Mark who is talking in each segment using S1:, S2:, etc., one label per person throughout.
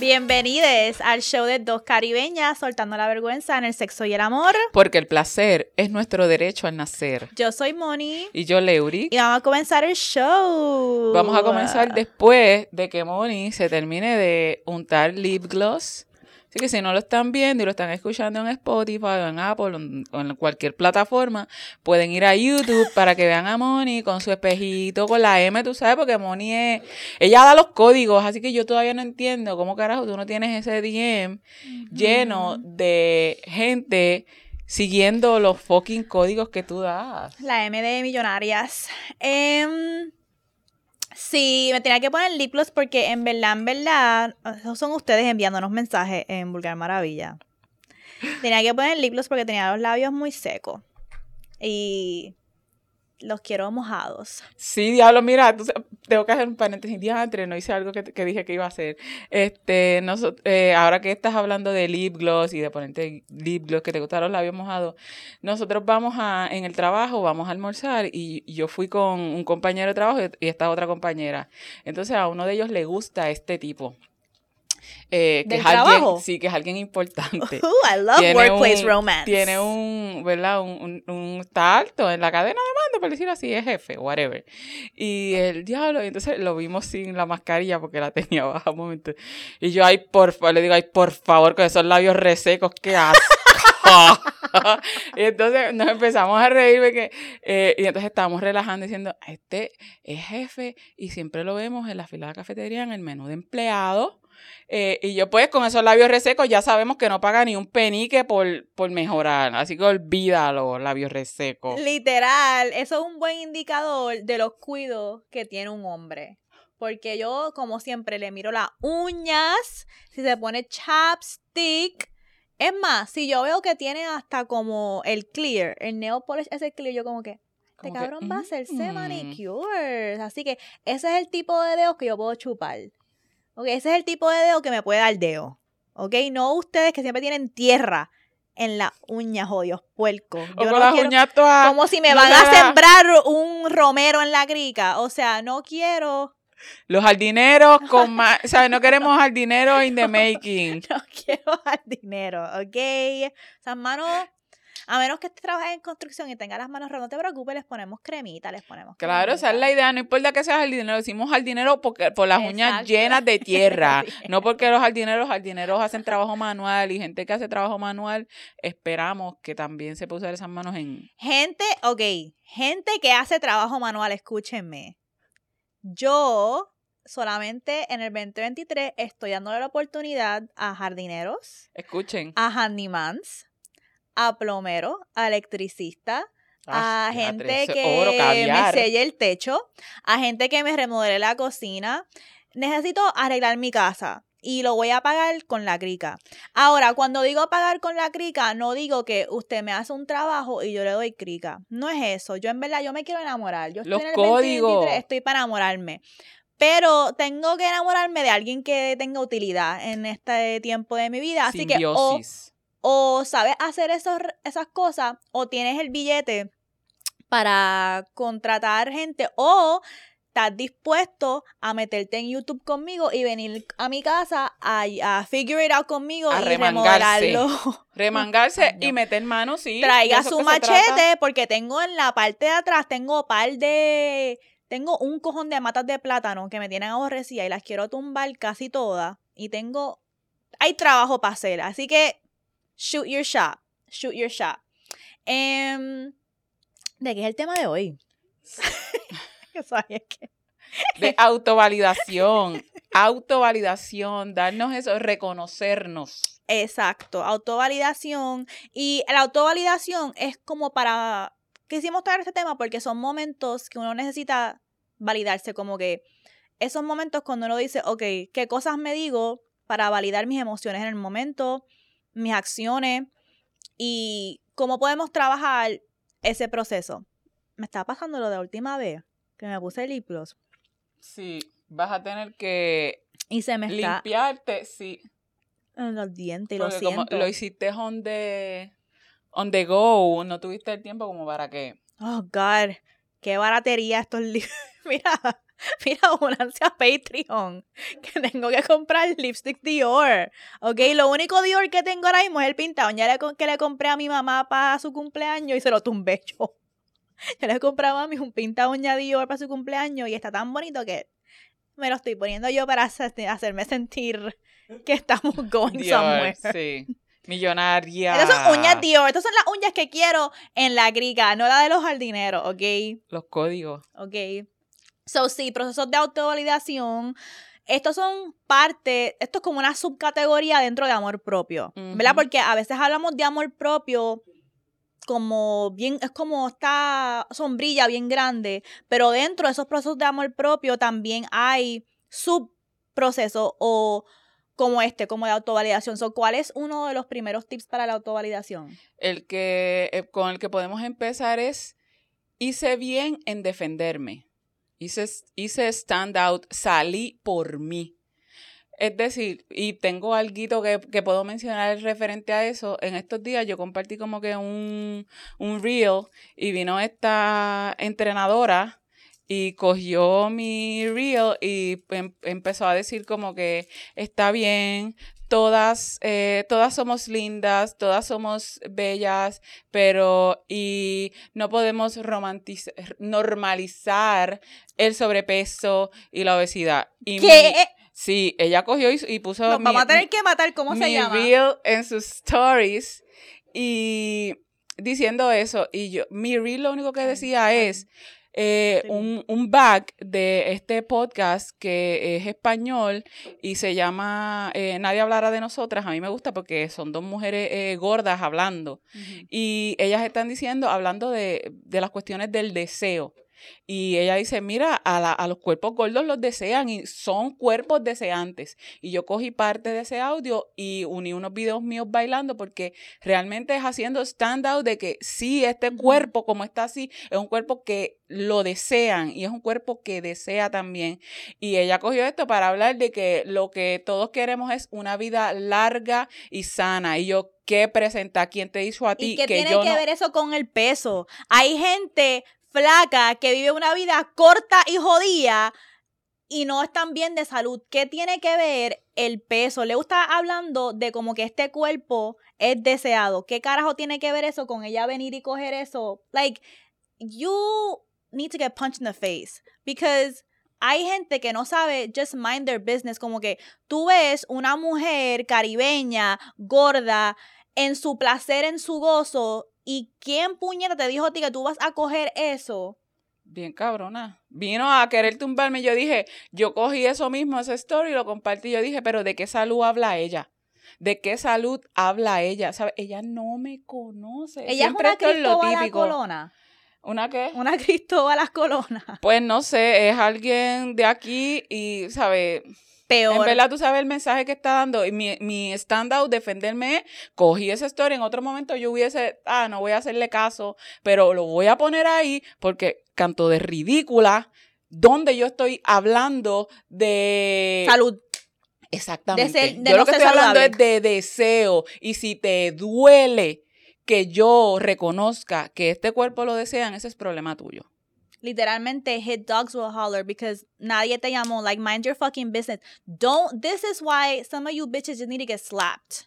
S1: Bienvenidos al show de dos caribeñas soltando la vergüenza en el sexo y el amor.
S2: Porque el placer es nuestro derecho al nacer.
S1: Yo soy Moni.
S2: Y yo, Leury.
S1: Y vamos a comenzar el show.
S2: Vamos a comenzar después de que Moni se termine de untar lip gloss Así que si no lo están viendo y lo están escuchando en Spotify o en Apple o en cualquier plataforma, pueden ir a YouTube para que vean a Moni con su espejito, con la M, tú sabes, porque Moni es... Ella da los códigos, así que yo todavía no entiendo cómo carajo tú no tienes ese DM lleno de gente siguiendo los fucking códigos que tú das.
S1: La M de millonarias. Eh, Sí, me tenía que poner lip gloss porque en verdad, en verdad, son ustedes enviándonos mensajes en Vulgar Maravilla. Tenía que poner lip gloss porque tenía los labios muy secos. Y los quiero mojados.
S2: Sí, diablo, mira, tengo que hacer un paréntesis. Día antes no hice algo que, dije que iba a hacer. Este, eh, ahora que estás hablando de lip gloss y de ponerte lip gloss, que te gustaron los labios mojados, nosotros vamos a, en el trabajo, vamos a almorzar y, yo fui con un compañero de trabajo y esta otra compañera. Entonces a uno de ellos le gusta este tipo. Eh, que es alguien, sí, que es alguien importante.
S1: I love workplace romance.
S2: Tiene un, ¿verdad? Un, un, un, está alto en la cadena de mando, por decir así, es jefe, whatever. Y el diablo, entonces lo vimos sin la mascarilla porque la tenía baja un momento. Y yo, ay, por favor, le digo, ay, por favor, con esos labios resecos, qué asco. y entonces nos empezamos a reír porque, eh, y entonces estábamos relajando diciendo, este es jefe y siempre lo vemos en la fila de la cafetería en el menú de empleados eh, y yo pues con esos labios resecos ya sabemos que no paga ni un penique por, por mejorar. Así que olvídalo, labios resecos.
S1: Literal, eso es un buen indicador de los cuidos que tiene un hombre. Porque yo, como siempre, le miro las uñas, si se pone chapstick. Es más, si yo veo que tiene hasta como el clear, el nail polish, ese clear, yo como que, este cabrón va a hacerse manicure. Así que ese es el tipo de dedos que yo puedo chupar. Ok, ese es el tipo de dedo que me puede dar dedo. Ok, no ustedes que siempre tienen tierra en las uñas, jodidos puercos.
S2: Yo las uñas todas.
S1: Como si me van a sembrar un romero en la grica. O sea, no quiero.
S2: Los jardineros con más. o sea, no queremos jardineros in the making.
S1: no quiero jardinero, ¿ok? Esas manos a menos que trabajando en construcción y tenga las manos rojas, no te preocupes, les ponemos cremita, les ponemos
S2: Claro, esa es la idea, no importa que seas jardinero, decimos jardinero porque, por las uñas llenas de tierra, no porque los jardineros, jardineros hacen trabajo manual y gente que hace trabajo manual, esperamos que también se pueda usar esas manos en...
S1: Gente, ok, gente que hace trabajo manual, escúchenme. Yo solamente en el 2023 estoy dándole la oportunidad a jardineros.
S2: Escuchen.
S1: A handymans a plomero, a electricista, a gente que me selle el techo, a gente que me remodele la cocina. Necesito arreglar mi casa y lo voy a pagar con la crica. Ahora, cuando digo pagar con la crica, no digo que usted me hace un trabajo y yo le doy crica. No es eso. Yo en verdad, yo me quiero enamorar. Yo
S2: estoy en el códigos.
S1: estoy para enamorarme. Pero tengo que enamorarme de alguien que tenga utilidad en este tiempo de mi vida. Así que o sabes hacer esos, esas cosas o tienes el billete para contratar gente o estás dispuesto a meterte en YouTube conmigo y venir a mi casa a, a figure it out conmigo y remangarse.
S2: Remangarse y meter manos, sí.
S1: Traiga su machete porque tengo en la parte de atrás, tengo par de... Tengo un cojón de matas de plátano que me tienen aborrecida y las quiero tumbar casi todas. Y tengo... Hay trabajo para hacer. Así que shoot your shot. Shoot your shot. Em, ¿De qué es el tema de hoy?
S2: de autovalidación. autovalidación, darnos eso, reconocernos.
S1: Exacto, autovalidación. Y la autovalidación es como para... Quisimos traer este tema porque son momentos que uno necesita validarse, como que esos momentos cuando uno dice, ok, ¿qué cosas me digo para validar mis emociones en el momento? Mis acciones y cómo podemos trabajar ese proceso. Me está pasando lo de la última vez que me puse el lipgloss.
S2: Sí, vas a tener que
S1: y se me
S2: limpiarte, sí.
S1: En los dientes, lo siento.
S2: Como lo hiciste on the, on the go, no tuviste el tiempo como para qué.
S1: Oh, God, qué baratería estos libros. Mira, Mira, únanse a Patreon, que tengo que comprar lipstick Dior. Ok, lo único Dior que tengo ahora mismo es el pintado. Ya le, que le compré a mi mamá para su cumpleaños y se lo tumbé yo. Yo le compré a mami un pinta uña Dior para su cumpleaños y está tan bonito que me lo estoy poniendo yo para hacerme sentir que estamos going
S2: Dior,
S1: somewhere.
S2: sí. Millonaria.
S1: Estas son uñas Dior. Estas son las uñas que quiero en la griga, no la de los jardineros, ¿ok?
S2: Los códigos.
S1: Ok. So, sí, procesos de autovalidación. Estos son parte, esto es como una subcategoría dentro de amor propio, ¿verdad? Porque a veces hablamos de amor propio como bien, es como esta sombrilla bien grande, pero dentro de esos procesos de amor propio también hay subprocesos o como este, como de autovalidación. So, ¿Cuál es uno de los primeros tips para la autovalidación?
S2: El que eh, con el que podemos empezar es hice bien en defenderme. Hice, hice stand out, salí por mí. Es decir, y tengo algo que, que puedo mencionar referente a eso. En estos días yo compartí como que un, un reel y vino esta entrenadora y cogió mi reel y em- empezó a decir como que está bien, todas, eh, todas somos lindas, todas somos bellas, pero y no podemos romantiz- normalizar el sobrepeso y la obesidad. Y
S1: ¿Qué?
S2: mi- sí, ella cogió y, y puso
S1: Nos
S2: mi-
S1: vamos a tener que matar, ¿cómo se llama?
S2: reel en sus stories y diciendo eso. Y yo, mi reel lo único que decía es eh,
S1: Sí.
S2: un, un back de este podcast que es español y se llama eh, Nadie hablará de nosotras. A mí me gusta porque son dos mujeres eh, gordas hablando. Y ellas están diciendo, hablando de, de las cuestiones del deseo. Y ella dice, mira, a, la- a los cuerpos gordos los desean y son cuerpos deseantes. Y yo cogí parte de ese audio y uní unos videos míos bailando porque realmente es haciendo stand out de que sí, este cuerpo como está así, es un cuerpo que lo desean y es un cuerpo que desea también. Y ella cogió esto para hablar de que lo que todos queremos es una vida larga y sana. Y yo, ¿qué presenta? ¿Quién te dijo a ti
S1: ¿Y qué
S2: que
S1: tiene
S2: yo
S1: que
S2: no-
S1: ver eso con el peso? Hay gente que vive una vida corta y jodida y no están bien de salud. ¿Qué tiene que ver el peso? Le está hablando de como que este cuerpo es deseado. ¿Qué carajo tiene que ver eso con ella venir y coger eso? Like, you need to get punched in the face because hay gente que no sabe just mind their business, como que tú ves una mujer caribeña, gorda, en su placer, en su gozo, y quién puñeta te dijo a ti que tú vas a coger eso.
S2: Bien cabrona. Vino a querer tumbarme. Yo dije, yo cogí eso mismo, ese story, y lo compartí. Yo dije, pero ¿de qué salud habla ella? ¿De qué salud habla ella? ¿Sabe? Ella no me conoce.
S1: Ella
S2: Siempre
S1: es
S2: esto
S1: una
S2: es lo
S1: Cristóbal a
S2: típico.
S1: Colona.
S2: ¿Una qué?
S1: Una Cristóbal Colona.
S2: Pues no sé, es alguien de aquí y, ¿sabes?
S1: Peor.
S2: En verdad, tú sabes el mensaje que está dando. Y mi, mi stand-out, defenderme, es, cogí esa story. En otro momento yo hubiese, ah, no voy a hacerle caso, pero lo voy a poner ahí porque canto de ridícula, donde yo estoy hablando de...
S1: Salud.
S2: Exactamente.
S1: de ser- de
S2: yo
S1: no
S2: lo que estoy hablando es de deseo. Y si te duele que yo reconozca que este cuerpo lo desean, ese es problema tuyo.
S1: Literalmente, hit dogs will holler because nadie te llamó. Like, mind your fucking business. Don't, this is why some of you bitches just need to get slapped.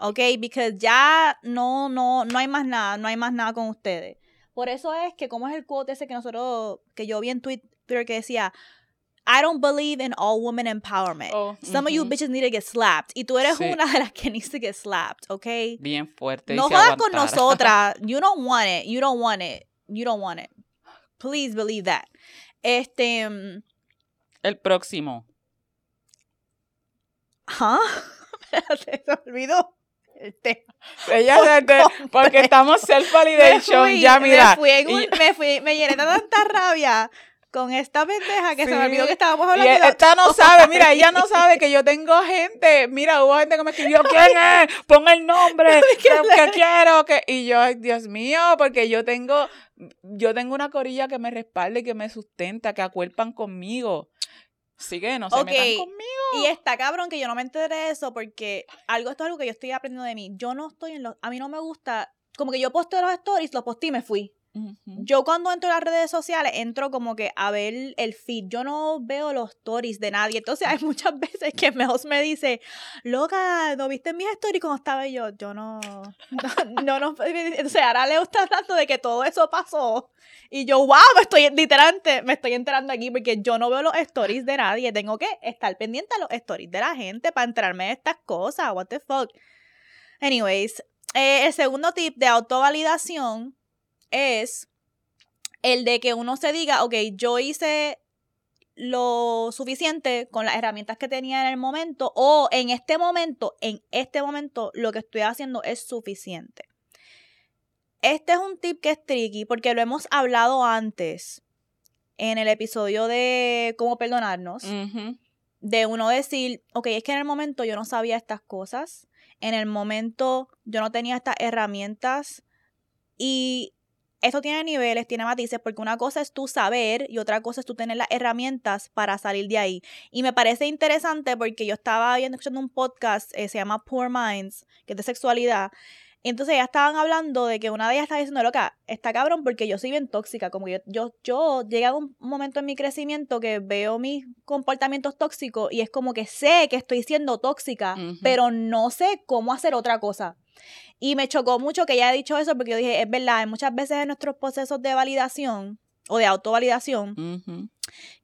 S1: Okay? Because ya no, no, no hay más nada, no hay más nada con ustedes. Por eso es que, como es el quote ese que nosotros, que yo vi en Twitter que decía, I don't believe in all women empowerment.
S2: Oh,
S1: Some of you bitches need to get slapped. Y tú eres
S2: Sí.
S1: una de las que needs to get slapped, okay?
S2: Bien fuerte.
S1: No jodas con nosotras. You don't want it. You don't want it. You don't want it. Please believe that. Este. mm,
S2: El próximo.
S1: ¿Ah? Se me olvidó el tema.
S2: Ella te- porque estamos self-validation. Ya, mira.
S1: Me fui, en un-
S2: y-
S1: me fui, me llené de tanta rabia con esta pendeja que se me
S2: Sí.
S1: olvidó que estábamos
S2: Y
S1: hablando. de-
S2: esta no sabe, mira, ella no sabe que yo tengo gente. Mira, hubo gente que me escribió, ¿quién es? Pon el nombre, que, que quiero. Que... Y yo, Dios mío, porque yo tengo, yo tengo una corilla que me respalda y que me sustenta, que acuerpan conmigo. Así que no se
S1: Ok.
S2: metan conmigo.
S1: Y está cabrón que yo no me enteré de eso porque algo esto es algo que yo estoy aprendiendo de mí. Yo no estoy en los. A mí no me gusta. Como que yo posteo los stories, los posté y me fui. Yo cuando entro a las redes sociales, entro como que a ver el feed. Yo no veo los stories de nadie. Entonces hay muchas veces que Meos me dice, loca, ¿no viste mis stories cuando estaba yo? Yo no, no, no, O sea, ahora Leo está hablando de que todo eso pasó. Y yo, wow, me estoy literalmente, me estoy enterando aquí porque yo no veo los stories de nadie. Tengo que estar pendiente a los stories de la gente para enterarme de estas cosas. What the fuck. Anyways, eh, el segundo tip de autovalidación es el de que uno se diga, ok, yo hice lo suficiente con las herramientas que tenía en el momento o en este momento, en este momento lo que estoy haciendo es suficiente. Este es un tip que es tricky porque lo hemos hablado antes en el episodio de cómo perdonarnos. De uno decir, ok, es que en el momento yo no sabía estas cosas, en el momento yo no tenía estas herramientas y esto tiene niveles, tiene matices, porque una cosa es tú saber y otra cosa es tú tener las herramientas para salir de ahí. Y me parece interesante porque yo estaba viendo, escuchando un podcast, eh, se llama Poor Minds, que es de sexualidad. Y entonces ya estaban hablando de que una de ellas estaba diciendo, loca, está cabrón porque yo soy bien tóxica. Como yo, yo, yo llegué a un momento en mi crecimiento que veo mis comportamientos tóxicos y es como que sé que estoy siendo tóxica, pero no sé cómo hacer otra cosa. Y me chocó mucho que ella haya dicho eso porque yo dije, es verdad, muchas veces en nuestros procesos de validación o de autovalidación,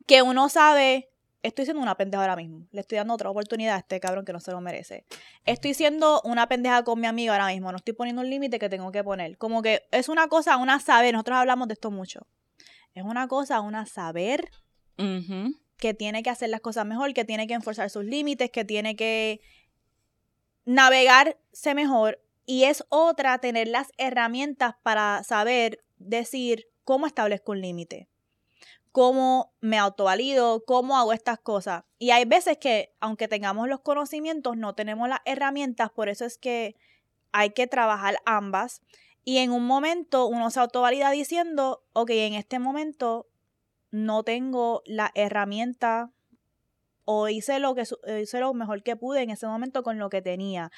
S1: que uno sabe, estoy siendo una pendeja ahora mismo, le estoy dando otra oportunidad a este cabrón que no se lo merece. Estoy siendo una pendeja con mi amigo ahora mismo, no estoy poniendo un límite que tengo que poner. Como que es una cosa, una saber, nosotros hablamos de esto mucho. Es una cosa, una saber que tiene que hacer las cosas mejor, que tiene que enforzar sus límites, que tiene que navegarse mejor y es otra tener las herramientas para saber decir cómo establezco un límite, cómo me autovalido, cómo hago estas cosas. Y hay veces que, aunque tengamos los conocimientos, no tenemos las herramientas, por eso es que hay que trabajar ambas. Y en un momento uno se autovalida diciendo, ok, en este momento no tengo la herramienta o hice lo que hice lo mejor que pude en ese momento con lo que tenía.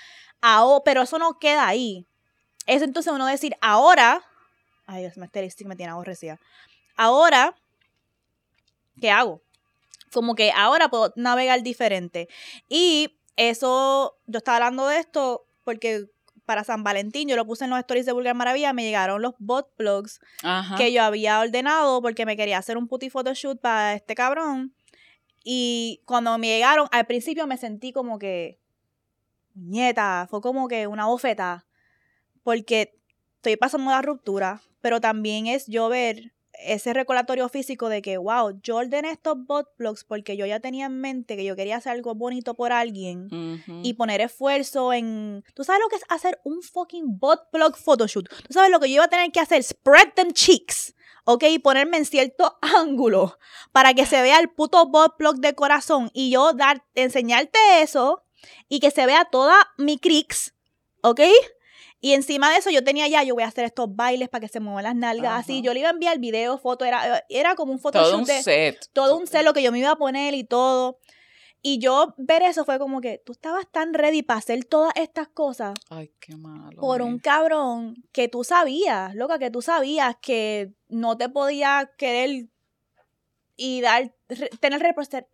S1: pero eso no queda ahí. Es entonces uno decir, ahora, ay Dios, me, me tiene aborrecida. Ahora, ¿qué hago? Como que ahora puedo navegar diferente. Y eso, yo estaba hablando de esto porque para San Valentín, yo lo puse en los stories de Vulgar Maravilla, me llegaron los bot blogs que yo había ordenado porque me quería hacer un puti photoshoot para este cabrón. Y cuando me llegaron, al principio me sentí como que, nieta, fue como que una bofeta, porque estoy pasando la ruptura, pero también es yo ver ese recordatorio físico de que, wow, yo ordené estos bot blogs porque yo ya tenía en mente que yo quería hacer algo bonito por alguien y poner esfuerzo en... ¿Tú sabes lo que es hacer un fucking bot blog photoshoot? ¿Tú sabes lo que yo iba a tener que hacer? Spread them cheeks. ¿ok? Y ponerme en cierto ángulo para que se vea el puto bot blog de corazón y yo dar, enseñarte eso y que se vea toda mi crix, ¿ok? Y encima de eso yo tenía ya, yo voy a hacer estos bailes para que se muevan las nalgas, así. Yo le iba a enviar video, foto, era, era como un photoshoot.
S2: Todo un set.
S1: Todo un set, lo que yo me iba a poner y todo. Y yo ver eso fue como que tú estabas tan ready para hacer todas estas cosas.
S2: Ay, qué malo.
S1: Por un cabrón que tú sabías, loca, que tú sabías que no te podía querer y dar, tener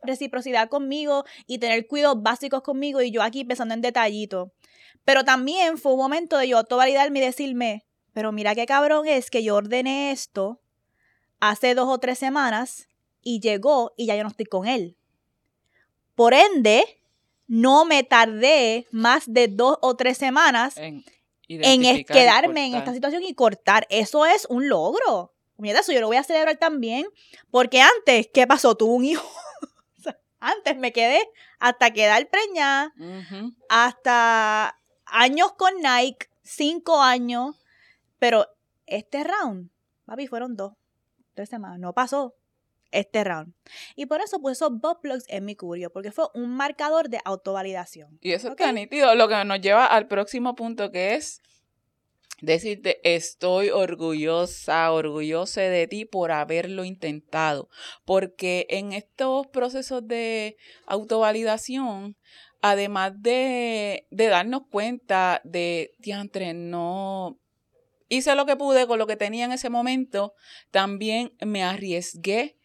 S1: reciprocidad conmigo y tener cuidados básicos conmigo y yo aquí pensando en detallito. Pero también fue un momento de yo autovalidarme y decirme, pero mira qué cabrón es que yo ordené esto hace dos o tres semanas y llegó y ya yo no estoy con él. Por ende, no me tardé más de dos o tres semanas en, quedarme en esta situación y cortar. Eso es un logro. Mira, eso yo lo voy a celebrar también. Porque antes, ¿qué pasó? Tuve un hijo. antes me quedé hasta quedar preñada, hasta años con Nike, cinco años. Pero este round, papi, fueron dos, tres semanas. No pasó este round. Y por eso puse esos bot blogs en mi curio, porque fue un marcador de autovalidación.
S2: Y eso está nítido, lo que nos lleva al próximo punto que es decirte estoy orgullosa, orgullosa de ti por haberlo intentado, porque en estos procesos de autovalidación, además de, de darnos cuenta de, diantre, no, hice lo que pude con lo que tenía en ese momento, también me arriesgué,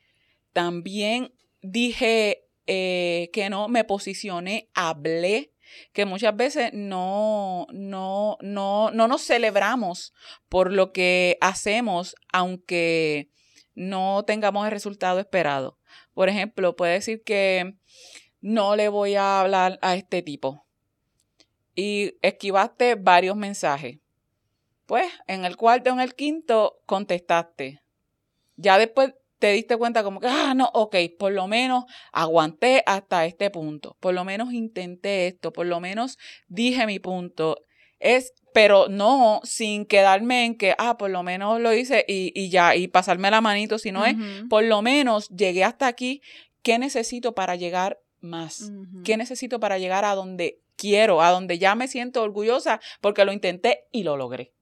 S2: también dije eh, que no, me posicioné, hablé, que muchas veces no, no, no, no nos celebramos por lo que hacemos, aunque no tengamos el resultado esperado. Por ejemplo, puede decir que no le voy a hablar a este tipo y esquivaste varios mensajes. Pues en el cuarto o en el quinto contestaste. Ya después te diste cuenta como que, ah, no, ok, por lo menos aguanté hasta este punto, por lo menos intenté esto, por lo menos dije mi punto. Es, pero no sin quedarme en que, ah, por lo menos lo hice y, y ya, y pasarme la manito, sino es, por lo menos llegué hasta aquí, ¿qué necesito para llegar más? ¿Qué necesito para llegar a donde quiero, a donde ya me siento orgullosa porque lo intenté y lo logré?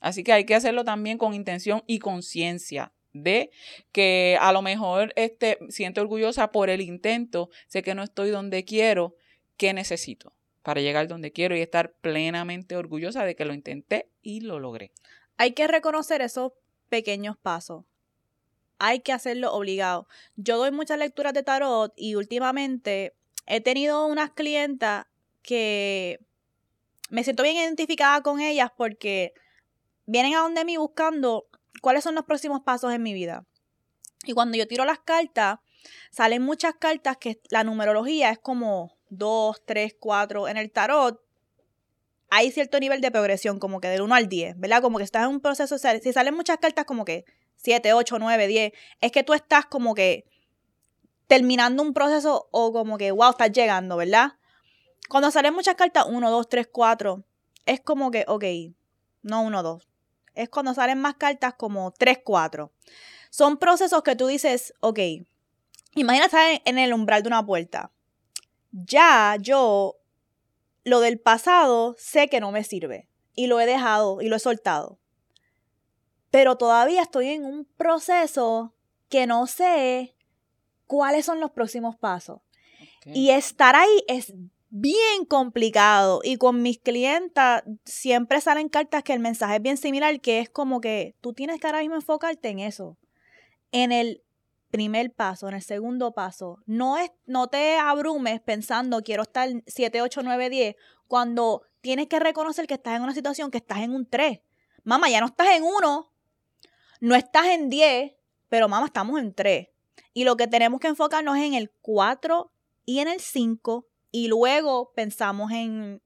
S2: Así que hay que hacerlo también con intención y conciencia de que a lo mejor este, siento orgullosa por el intento, sé que no estoy donde quiero, ¿qué necesito para llegar donde quiero y estar plenamente orgullosa de que lo intenté y lo logré?
S1: Hay que reconocer esos pequeños pasos. Hay que hacerlo obligado. Yo doy muchas lecturas de tarot y últimamente he tenido unas clientas que me siento bien identificada con ellas porque vienen a donde mí buscando cuáles son los próximos pasos en mi vida. Y cuando yo tiro las cartas, salen muchas cartas que la numerología es como 2, 3, 4. En el tarot hay cierto nivel de progresión, como que del 1 al 10, ¿verdad? Como que estás en un proceso, si salen muchas cartas como que 7, 8, 9, 10, es que tú estás como que terminando un proceso o como que, wow, estás llegando, ¿verdad? Cuando salen muchas cartas, 1, 2, 3, 4, es como que, ok, no 1, 2, es cuando salen más cartas como 3, 4. Son procesos que tú dices, ok, imagínate en el umbral de una puerta. Ya yo, lo del pasado, sé que no me sirve. Y lo he dejado y lo he soltado. Pero todavía estoy en un proceso que no sé cuáles son los próximos pasos. Y estar ahí es bien complicado y con mis clientas siempre salen cartas que el mensaje es bien similar, que es como que tú tienes que ahora mismo enfocarte en eso, en el primer paso, en el segundo paso. No, es, no te abrumes pensando quiero estar 7, 8, 9, 10, cuando tienes que reconocer que estás en una situación que estás en un 3. Mamá, ya no estás en 1, no estás en 10, pero mamá, estamos en 3. Y lo que tenemos que enfocarnos es en el 4 y en el 5 y luego pensamos en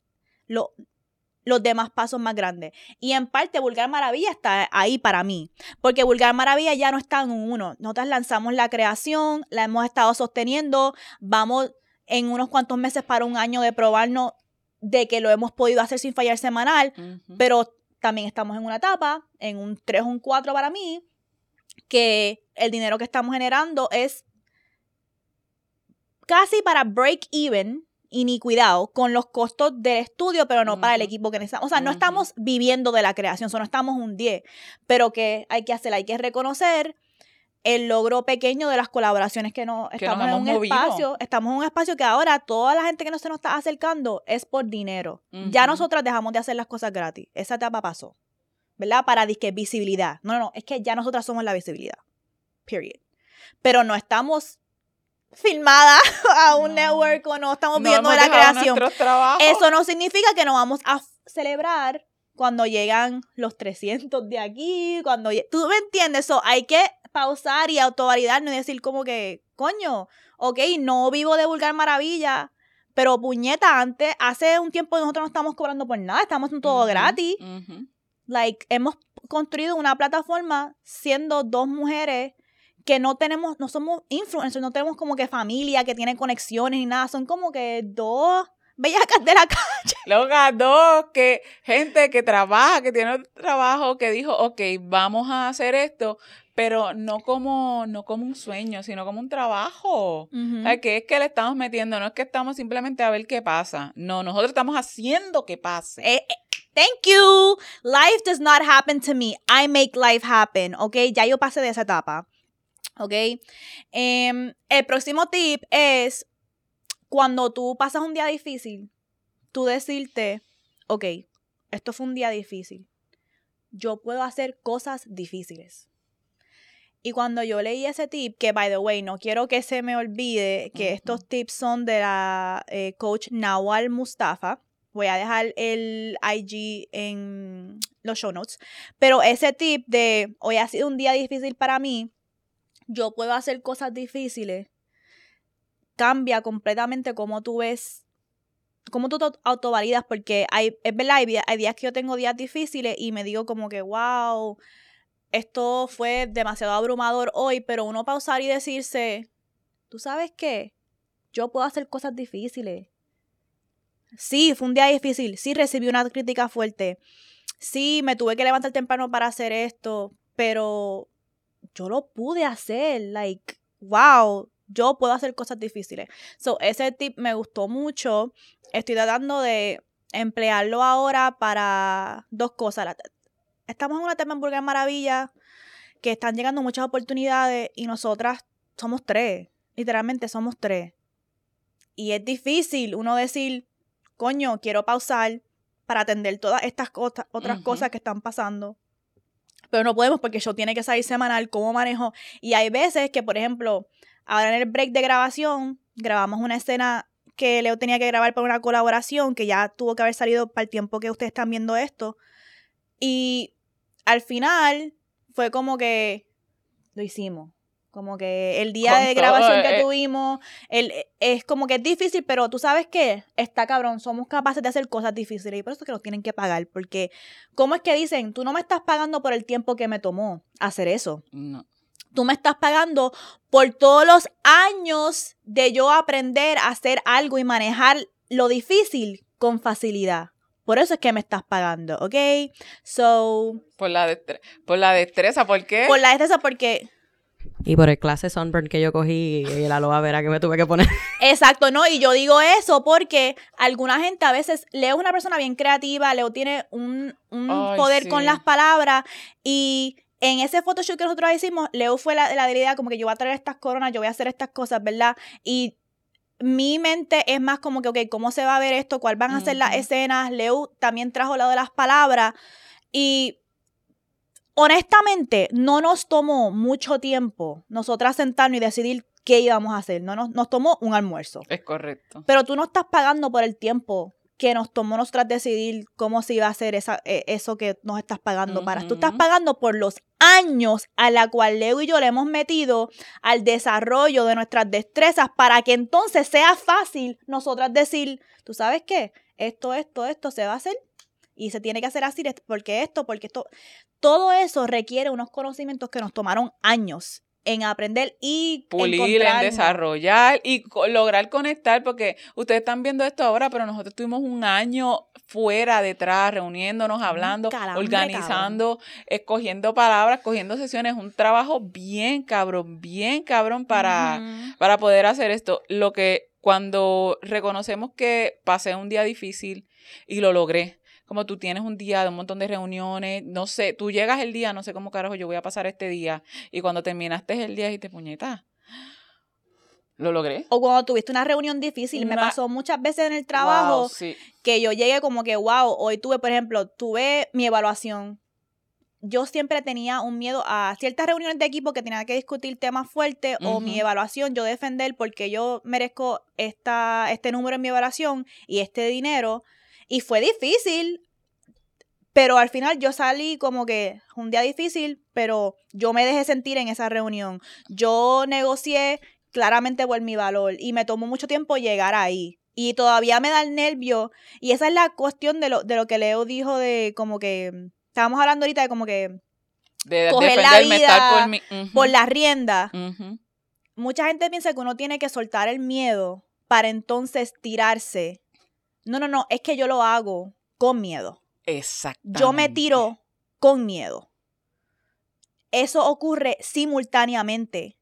S1: lo, los demás pasos más grandes. Y en parte Vulgar Maravilla está ahí para mí, porque Vulgar Maravilla ya no está en uno. Nosotras lanzamos la creación, la hemos estado sosteniendo, vamos en unos cuantos meses para un año de probarnos de que lo hemos podido hacer sin fallar semanal, pero también estamos en una etapa, en un 3 o un 4 para mí, que el dinero que estamos generando es casi para break even iniquidad con los costos del estudio, pero no para el equipo que necesitamos. O sea, no estamos viviendo de la creación, solo estamos un 10, pero que hay que hacer, hay que reconocer el logro pequeño de las colaboraciones que no estamos en un espacio, estamos en un espacio que ahora toda la gente que no se nos está acercando es por dinero. Ya nosotras dejamos de hacer las cosas gratis. Esa etapa pasó. ¿Verdad? Para disque visibilidad. No, no, no, es que ya nosotras somos la visibilidad. Period. Pero no estamos filmada a un network o no estamos viendo la creación. Eso no significa que no vamos a celebrar cuando llegan los 300 de aquí, cuando tú me entiendes, eso hay que pausar y autovalidarnos y decir como que, coño, ok, no vivo de vulgar maravilla, pero puñeta, antes, hace un tiempo nosotros no estamos cobrando por nada, estamos en todo gratis. Like, hemos construido una plataforma siendo dos mujeres que no tenemos, no somos influencers, no tenemos como que familia que tiene conexiones ni nada, son como que dos bellacas de la calle.
S2: Loca, dos, que gente que trabaja, que tiene trabajo, que dijo, ok, vamos a hacer esto, pero no como, no como un sueño, sino como un trabajo. que es que le estamos metiendo, no es que estamos simplemente a ver qué pasa. No, nosotros estamos haciendo que pase.
S1: Eh, eh, thank you. Life does not happen to me. I make life happen. Ok, ya yo pasé de esa etapa. ¿Ok? Em, el próximo tip es cuando tú pasas un día difícil, tú decirte, ok, esto fue un día difícil, yo puedo hacer cosas difíciles. Y cuando yo leí ese tip, que by the way, no quiero que se me olvide que estos tips son de la eh, coach Nawal Mustafa. Voy a dejar el IG en los show notes. Pero ese tip de hoy ha sido un día difícil para mí, yo puedo hacer cosas difíciles, cambia completamente cómo tú ves cómo tú te autovalidas, porque hay, es verdad, hay, hay, días que yo tengo días difíciles y me digo como que, wow, esto fue demasiado abrumador hoy, pero uno pausar y decirse, ¿tú sabes qué? Yo puedo hacer cosas difíciles. Sí, fue un día difícil, sí recibí una crítica fuerte, sí, me tuve que levantar temprano para hacer esto, pero yo lo pude hacer, like, wow, yo puedo hacer cosas difíciles. So, ese tip me gustó mucho. Estoy tratando de emplearlo ahora para dos cosas. Estamos en una tema en Maravilla que están llegando muchas oportunidades y nosotras somos tres. Literalmente somos tres. Y es difícil uno decir, coño, quiero pausar para atender todas estas cosas, otras cosas que están pasando. Pero no podemos porque yo tiene que salir semanal, cómo manejo. Y hay veces que, por ejemplo, Ahora en el break de grabación, grabamos una escena que Leo tenía que grabar para una colaboración que ya tuvo que haber salido para el tiempo que ustedes están viendo esto. Y al final fue como que lo hicimos. Como que el día de grabación que eh, tuvimos, el, es como que es difícil, pero tú sabes qué, está cabrón, somos capaces de hacer cosas difíciles y por eso es que nos tienen que pagar, porque ¿cómo es que dicen, tú no me estás pagando por el tiempo que me tomó hacer eso? No tú me estás pagando por todos los años de yo aprender a hacer algo y manejar lo difícil con facilidad. Por eso es que me estás pagando, ¿ok? So.
S2: Por la, por la destreza, ¿por qué?
S1: Por la destreza, porque.
S3: Y por el clase Sunburn que yo cogí y el aloe vera que me tuve que poner.
S1: Exacto, no, y yo digo eso porque alguna gente a veces, Leo es una persona bien creativa, Leo tiene un, poder con las palabras y en ese photoshoot que nosotros hicimos, Leo fue la, la idea como que yo voy a traer estas coronas, yo voy a hacer estas cosas, ¿verdad? Y mi mente es más como que, ok, ¿cómo se va a ver esto? ¿Cuál van a ser las escenas? Leo también trajo lado de las palabras. Y honestamente, no nos tomó mucho tiempo nosotras sentarnos y decidir qué íbamos a hacer. No nos, nos tomó un almuerzo.
S2: Es correcto.
S1: Pero tú no estás pagando por el tiempo que nos tomó nosotras decidir cómo se iba a hacer esa, e, eso que nos estás pagando para. Tú estás pagando por los años a la cual Leo y yo le hemos metido al desarrollo de nuestras destrezas para que entonces sea fácil nosotras decir, tú sabes qué, esto, esto, esto se va a hacer y se tiene que hacer así porque esto, porque esto, todo eso requiere unos conocimientos que nos tomaron años en aprender y
S2: pulir, en desarrollar y lograr conectar, porque ustedes están viendo esto ahora, pero nosotros tuvimos un año fuera, detrás, reuniéndonos, hablando, organizando, escogiendo palabras, cogiendo sesiones, un trabajo bien cabrón, bien cabrón para, para poder hacer esto. Lo que cuando reconocemos que pasé un día difícil y lo logré, como tú tienes un día de un montón de reuniones, no sé, tú llegas el día, no sé cómo carajo yo voy a pasar este día, y cuando terminaste el día y te puñetas. Lo logré.
S1: O cuando tuviste una reunión difícil, me pasó muchas veces en el trabajo que yo llegué como que, wow, hoy tuve, por ejemplo, tuve mi evaluación. Yo siempre tenía un miedo a ciertas reuniones de equipo que tenía que discutir temas fuertes o mi evaluación, yo defender porque yo merezco esta, este número en mi evaluación y este dinero. Y fue difícil, pero al final yo salí como que un día difícil, pero yo me dejé sentir en esa reunión. Yo negocié claramente por mi valor y me tomó mucho tiempo llegar ahí. Y todavía me da el nervio. Y esa es la cuestión de lo, de lo que Leo dijo de como que... Estábamos hablando ahorita de como que... De, coger la vida por, la rienda. Mucha gente piensa que uno tiene que soltar el miedo para entonces tirarse no, no, no, es que yo lo hago con miedo.
S2: Exacto.
S1: Yo me tiro con miedo. Eso ocurre simultáneamente.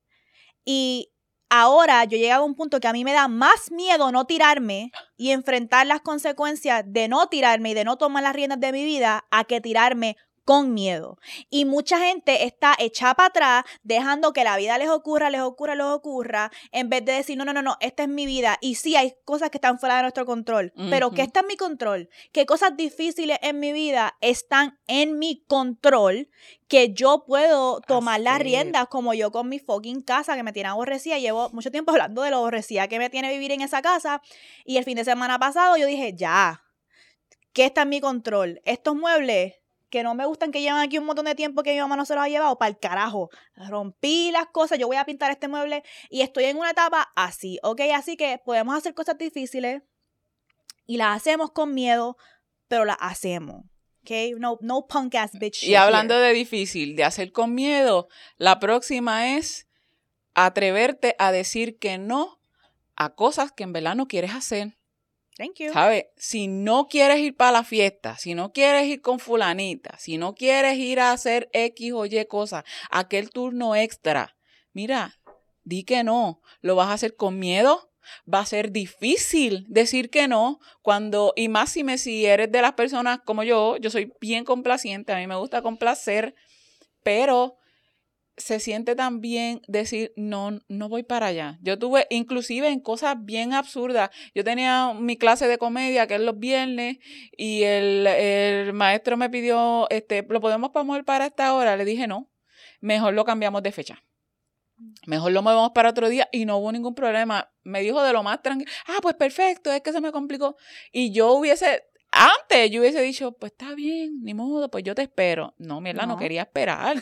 S1: Y ahora yo he llegado a un punto que a mí me da más miedo no tirarme y enfrentar las consecuencias de no tirarme y de no tomar las riendas de mi vida a que tirarme con miedo. Y mucha gente está echada para atrás, dejando que la vida les ocurra, les ocurra, les ocurra, en vez de decir, no, no, no, no, esta es mi vida. Y sí, hay cosas que están fuera de nuestro control, pero ¿qué está en mi control? ¿Qué cosas difíciles en mi vida están en mi control? Que yo puedo tomar las riendas, como yo con mi fucking casa que me tiene aborrecida. Llevo mucho tiempo hablando de lo aborrecida que me tiene vivir en esa casa. Y el fin de semana pasado yo dije, ya, ¿qué está en mi control? Estos muebles que no me gustan, que llevan aquí un montón de tiempo que mi mamá no se los ha llevado, para el carajo. Rompí las cosas, yo voy a pintar este mueble y estoy en una etapa así, ¿ok? Así que podemos hacer cosas difíciles y las hacemos con miedo, pero las hacemos, ¿ok? No, no punk ass bitch.
S2: Y hablando de difícil, de hacer con miedo, la próxima es atreverte a decir que no a cosas que en verdad no quieres hacer.
S1: Thank you.
S2: ¿Sabes? Si no quieres ir para la fiesta, si no quieres ir con fulanita, si no quieres ir a hacer X o Y cosas, aquel turno extra, mira, di que no. ¿Lo vas a hacer con miedo? Va a ser difícil decir que no cuando, y más si, me, si eres de las personas como yo, yo soy bien complaciente, a mí me gusta complacer, pero se siente también decir, no, no voy para allá. Yo tuve, inclusive en cosas bien absurdas, yo tenía mi clase de comedia que es los viernes y el, el maestro me pidió, este, ¿lo podemos mover para esta hora? Le dije, no, mejor lo cambiamos de fecha. Mejor lo movemos para otro día y no hubo ningún problema. Me dijo de lo más tranquilo, ah, pues perfecto, es que se me complicó. Y yo hubiese, antes yo hubiese dicho, pues está bien, ni modo, pues yo te espero. No, mierda, no,
S1: No.
S2: quería esperar.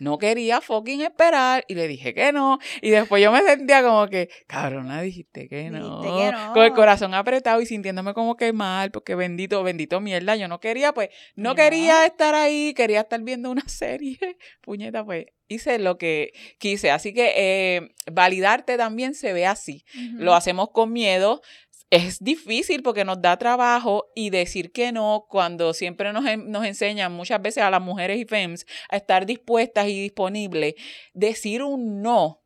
S2: No quería fucking esperar y le dije que no. Y después yo me sentía como que, cabrona, dijiste que no.
S1: Dijiste que no.
S2: Con el corazón apretado y sintiéndome como que mal, porque bendito, bendito mierda, yo no quería, pues, no,
S1: No.
S2: quería estar ahí, quería estar viendo una serie. Puñeta, pues, hice lo que quise. Así que eh, validarte también se ve así. Lo hacemos con miedo. Es difícil porque nos da trabajo y decir que no cuando siempre nos, en- nos enseñan muchas veces a las mujeres y femmes a estar dispuestas y disponibles. Decir un no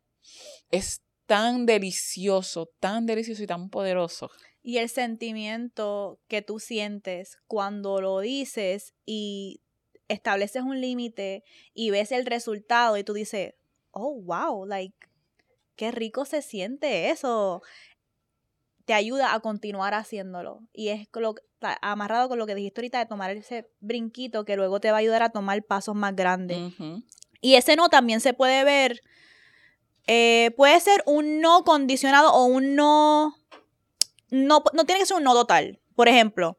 S2: es tan delicioso, tan delicioso y tan poderoso.
S1: Y el sentimiento que tú sientes cuando lo dices y estableces un límite y ves el resultado y tú dices, oh, wow, like, qué rico se siente eso. Te ayuda a continuar haciéndolo. Y es lo, amarrado con lo que dijiste ahorita de tomar ese brinquito que luego te va a ayudar a tomar pasos más grandes. Y ese no también se puede ver. eh, puede ser un no condicionado o un no, no. No tiene que ser un no total. Por ejemplo,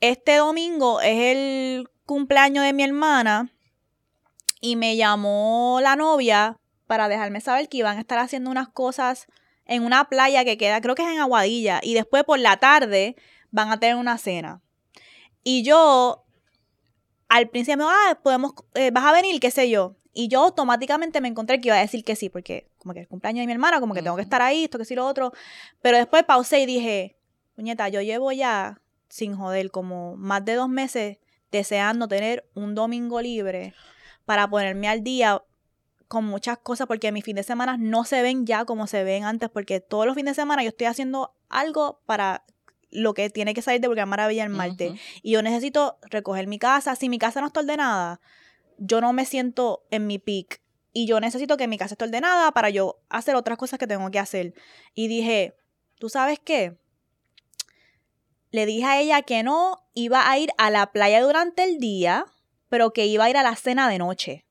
S1: este domingo es el cumpleaños de mi hermana y me llamó la novia para dejarme saber que iban a estar haciendo unas cosas en una playa que queda, creo que es en Aguadilla, y después por la tarde van a tener una cena. Y yo, al principio, ah, podemos, eh, vas a venir, qué sé yo. Y yo automáticamente me encontré que iba a decir que sí, porque como que el cumpleaños de mi hermana, como que tengo que estar ahí, esto que sí, lo otro. Pero después pausé y dije, puñeta, yo llevo ya, sin joder, como más de dos meses deseando tener un domingo libre para ponerme al día con muchas cosas, porque mis fines de semana no se ven ya como se ven antes, porque todos los fines de semana yo estoy haciendo algo para lo que tiene que salir de Vulgar Maravilla el martes. Y yo necesito recoger mi casa. Si mi casa no está ordenada, yo no me siento en mi peak. Y yo necesito que mi casa esté ordenada para yo hacer otras cosas que tengo que hacer. Y dije, ¿tú sabes qué? Le dije a ella que no iba a ir a la playa durante el día, pero que iba a ir a la cena de noche.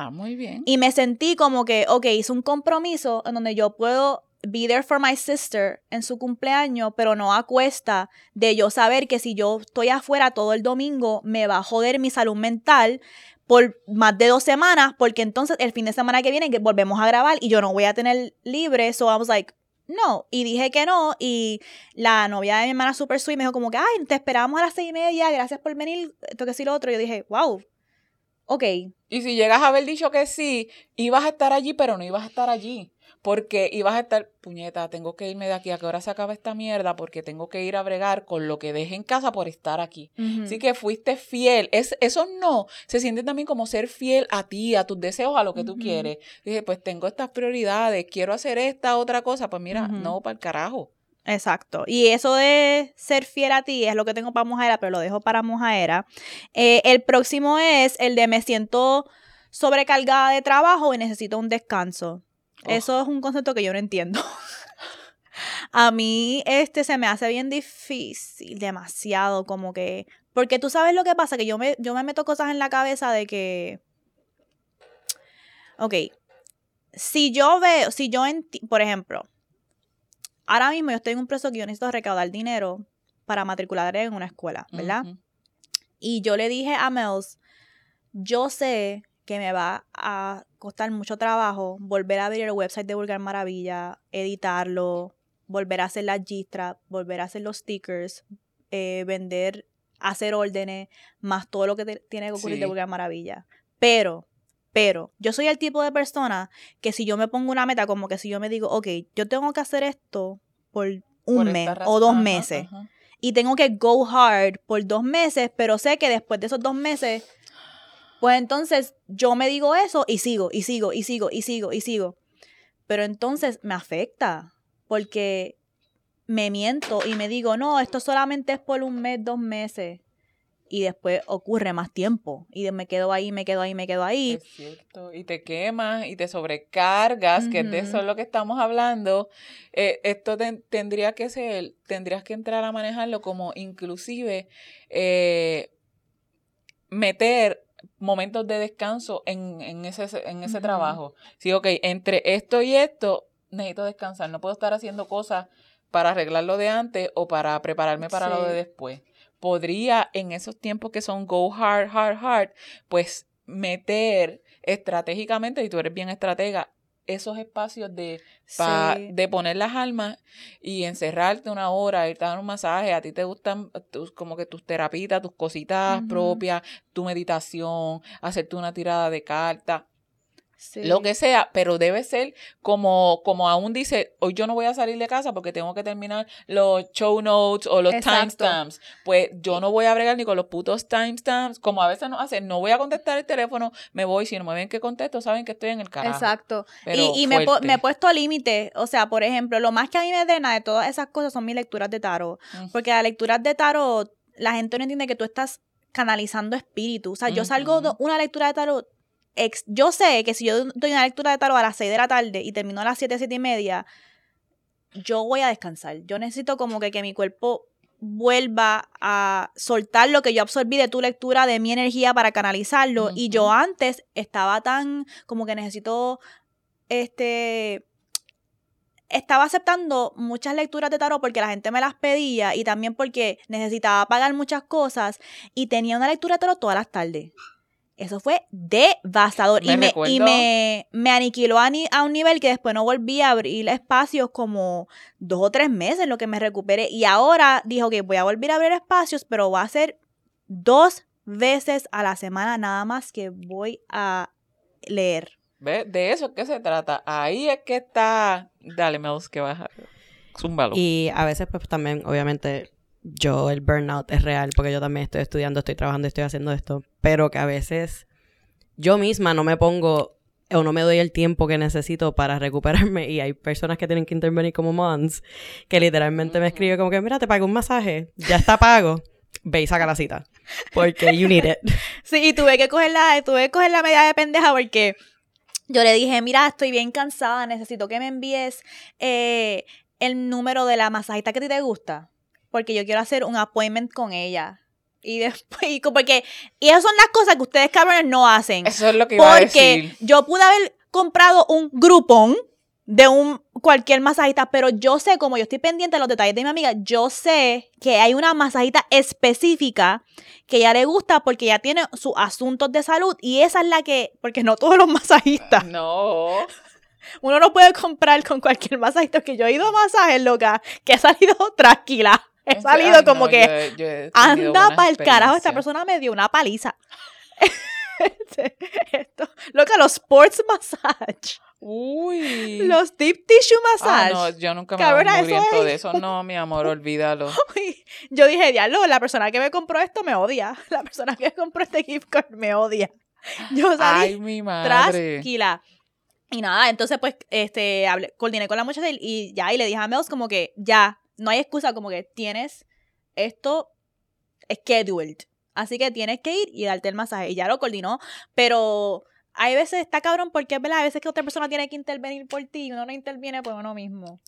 S2: Ah, muy bien.
S1: Y me sentí como que, ok, hice un compromiso en donde yo puedo be there for my sister en su cumpleaños, pero no a cuesta de yo saber que si yo estoy afuera todo el domingo, me va a joder mi salud mental por más de dos semanas, porque entonces el fin de semana que viene volvemos a grabar y yo no voy a tener libre. So I was like, no. Y dije que no. Y la novia de mi hermana super sweet me dijo como que, ay, te esperamos a las seis y media, gracias por venir, esto que sí lo otro. Yo dije, wow, ok,
S2: Y si llegas a haber dicho que sí, ibas a estar allí, pero no ibas a estar allí. Porque ibas a estar, puñeta, tengo que irme de aquí, ¿a qué hora se acaba esta mierda? Porque tengo que ir a bregar con lo que dejé en casa por estar aquí. Así que fuiste fiel. Es, eso no, se siente también como ser fiel a ti, a tus deseos, a lo que tú quieres. Dije, pues tengo estas prioridades, quiero hacer esta otra cosa. Pues mira, no, para el carajo.
S1: Exacto. Y eso de ser fiel a ti es lo que tengo para Mojaera, pero lo dejo para Mojaera. Eh, el próximo es el de me siento sobrecargada de trabajo y necesito un descanso.
S2: Oh.
S1: Eso es un concepto que yo no entiendo. a mí este se me hace bien difícil, demasiado como que porque tú sabes lo que pasa que yo me yo me meto cosas en la cabeza de que Ok, si yo veo, si yo, enti- por ejemplo, ahora mismo yo estoy en un proceso que yo necesito recaudar dinero para matricular en una escuela, ¿verdad? Y yo le dije a Mels, yo sé que me va a costar mucho trabajo volver a abrir el website de Vulgar Maravilla, editarlo, volver a hacer las gistras, volver a hacer los stickers, eh, vender, hacer órdenes, más todo lo que te- tiene que ocurrir de. Vulgar Maravilla. Pero, pero, yo soy el tipo de persona que si yo me pongo una meta, como que si yo me digo, ok, yo tengo que hacer esto por un
S2: Por
S1: mes o dos
S2: ajá,
S1: meses
S2: ajá.
S1: y tengo que go hard por dos meses, pero sé que después de esos dos meses, pues entonces yo me digo eso y sigo, y sigo, y sigo, y sigo, y sigo. Pero entonces me afecta, porque me miento y me digo, no, esto solamente es por un mes, dos meses. Y después ocurre más tiempo. Y me quedo ahí, me quedo ahí, me quedo ahí.
S2: Es cierto. Y te quemas y te sobrecargas, que de eso es lo que estamos hablando. Eh, esto ten- tendría que ser, tendrías que entrar a manejarlo como inclusive eh, meter momentos de descanso en, en ese, en ese trabajo. Sí, ok, entre esto y esto necesito descansar. No puedo estar haciendo cosas para arreglar lo de antes o para prepararme para lo de después. Podría en esos tiempos que son go hard, hard, hard, pues meter estratégicamente, y tú eres bien estratega, esos espacios de, pa-
S1: Sí.
S2: de poner las almas y encerrarte una hora, irte a dar un masaje, a ti te gustan tus, como que tus terapitas, tus cositas propias, tu meditación, hacerte una tirada de cartas,
S1: Sí.
S2: lo que sea, pero debe ser como, como aún dice, hoy yo no voy a salir de casa porque tengo que terminar los show notes o los timestamps. Pues yo no voy a bregar ni con los putos timestamps, como a veces nos hacen, no voy a contestar el teléfono, me voy, si no me ven que contesto, saben que estoy en el carajo.
S1: Exacto.
S2: Pero
S1: y y me, me he puesto límites. O sea, por ejemplo, lo más que a mí me drena de todas esas cosas son mis lecturas de tarot.
S2: Mm.
S1: Porque las lecturas de tarot, la gente no entiende que tú estás canalizando espíritu. O sea, yo salgo de una lectura de tarot. Ex- yo sé que si yo doy una lectura de tarot a las 6 de la tarde y termino a las 7, 7 y media, yo voy a descansar. Yo necesito como que, que mi cuerpo vuelva a soltar lo que yo absorbí de tu lectura, de mi energía para canalizarlo. Y yo antes estaba tan como que necesito, este, estaba aceptando muchas lecturas de tarot porque la gente me las pedía y también porque necesitaba pagar muchas cosas y tenía una lectura de tarot todas las tardes. Eso fue devastador
S2: Me
S1: y, me, y me, me aniquiló a, ni- a un nivel que después no volví a abrir espacios como dos o tres meses en lo que me recuperé. Y ahora dijo que voy a volver a abrir espacios, pero va a ser dos veces a la semana nada más que voy a leer.
S2: ¿Ves? De eso es que se trata. Ahí es que está. Dale, Mels, que baja. Zúmbalo.
S3: Y a veces, pues también, obviamente, yo, el burnout es real, porque yo también estoy estudiando, estoy trabajando, estoy haciendo esto, pero que a veces yo misma no me pongo o no me doy el tiempo que necesito para recuperarme y hay personas que tienen que intervenir como moms que literalmente me escriben como que mira te pago un masaje ya está pago ve y saca la cita porque you need it
S1: Sí, y tuve que coger la, tuve que coger la medida de pendeja porque yo le dije, mira, estoy bien cansada, necesito que me envíes eh, el número de la masajista que a ti te gusta. Porque yo quiero hacer un appointment con ella. Y después, y porque, y esas son las cosas que ustedes cabrones no hacen.
S2: Eso es lo que iba a
S1: Porque
S2: decir.
S1: yo pude haber comprado un grupón de un cualquier masajista, pero yo sé, como yo estoy pendiente de los detalles de mi amiga, yo sé que hay una masajista específica que ella le gusta porque ella tiene sus asuntos de salud y esa es la que, porque no todos los masajistas,
S2: No.
S1: uno no puede comprar con cualquier masajista, que yo he ido a masajes, loca, que he salido tranquila, he
S2: Ay,
S1: salido como
S2: no,
S1: que
S2: yo- yo he tenido
S1: anda para el carajo, esta persona me dio una paliza. Esto, loca, los sports massage,
S2: Uy.
S1: los deep tissue
S2: Ah,
S1: massage.
S2: no, yo nunca me
S1: Cabrona,
S2: voy
S1: eso es-
S2: de eso. No, mi amor, olvídalo.
S1: Uy, Yo dije, diablo, la persona que me compró esto me odia. La persona que me compró este gift card me odia. Yo salí
S2: Ay, mi madre.
S1: tranquila. Y nada, entonces pues este hablé, coordiné con la muchacha y, y ya, y le dije a Mels como que ya, no hay excusa como que tienes esto scheduled. Así que tienes que ir y darte el masaje. Y ya lo coordinó. Pero hay veces, está cabrón porque es verdad, hay veces que otra persona tiene que intervenir por ti y uno no interviene por uno mismo.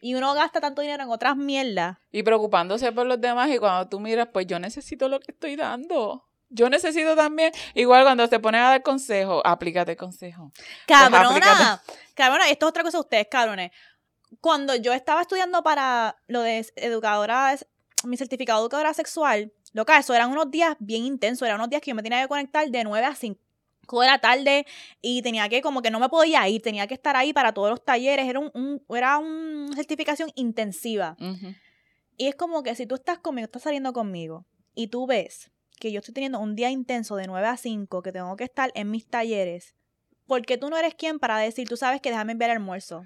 S1: Y uno gasta tanto dinero en otras mierdas.
S2: Y preocupándose por los demás y cuando tú miras, pues yo necesito lo que estoy dando. Yo necesito también, igual cuando te pones a dar consejo, aplícate el consejo.
S1: Cabrona,
S2: aplícate.
S1: cabrona, esto es otra cosa de ustedes, cabrones. Cuando yo estaba estudiando para lo de educadora, mi certificado de educadora sexual, loca, eso eran unos días bien intensos, eran unos días que yo me tenía que conectar de 9 a 5 de la tarde y tenía que como que no me podía ir, tenía que estar ahí para todos los talleres, era un, un- era una certificación intensiva. Y es como que si tú estás conmigo, estás saliendo conmigo y tú ves que yo estoy teniendo un día intenso de 9 a 5, que tengo que estar en mis talleres, porque tú no eres quien para decir, tú sabes que déjame enviar el almuerzo.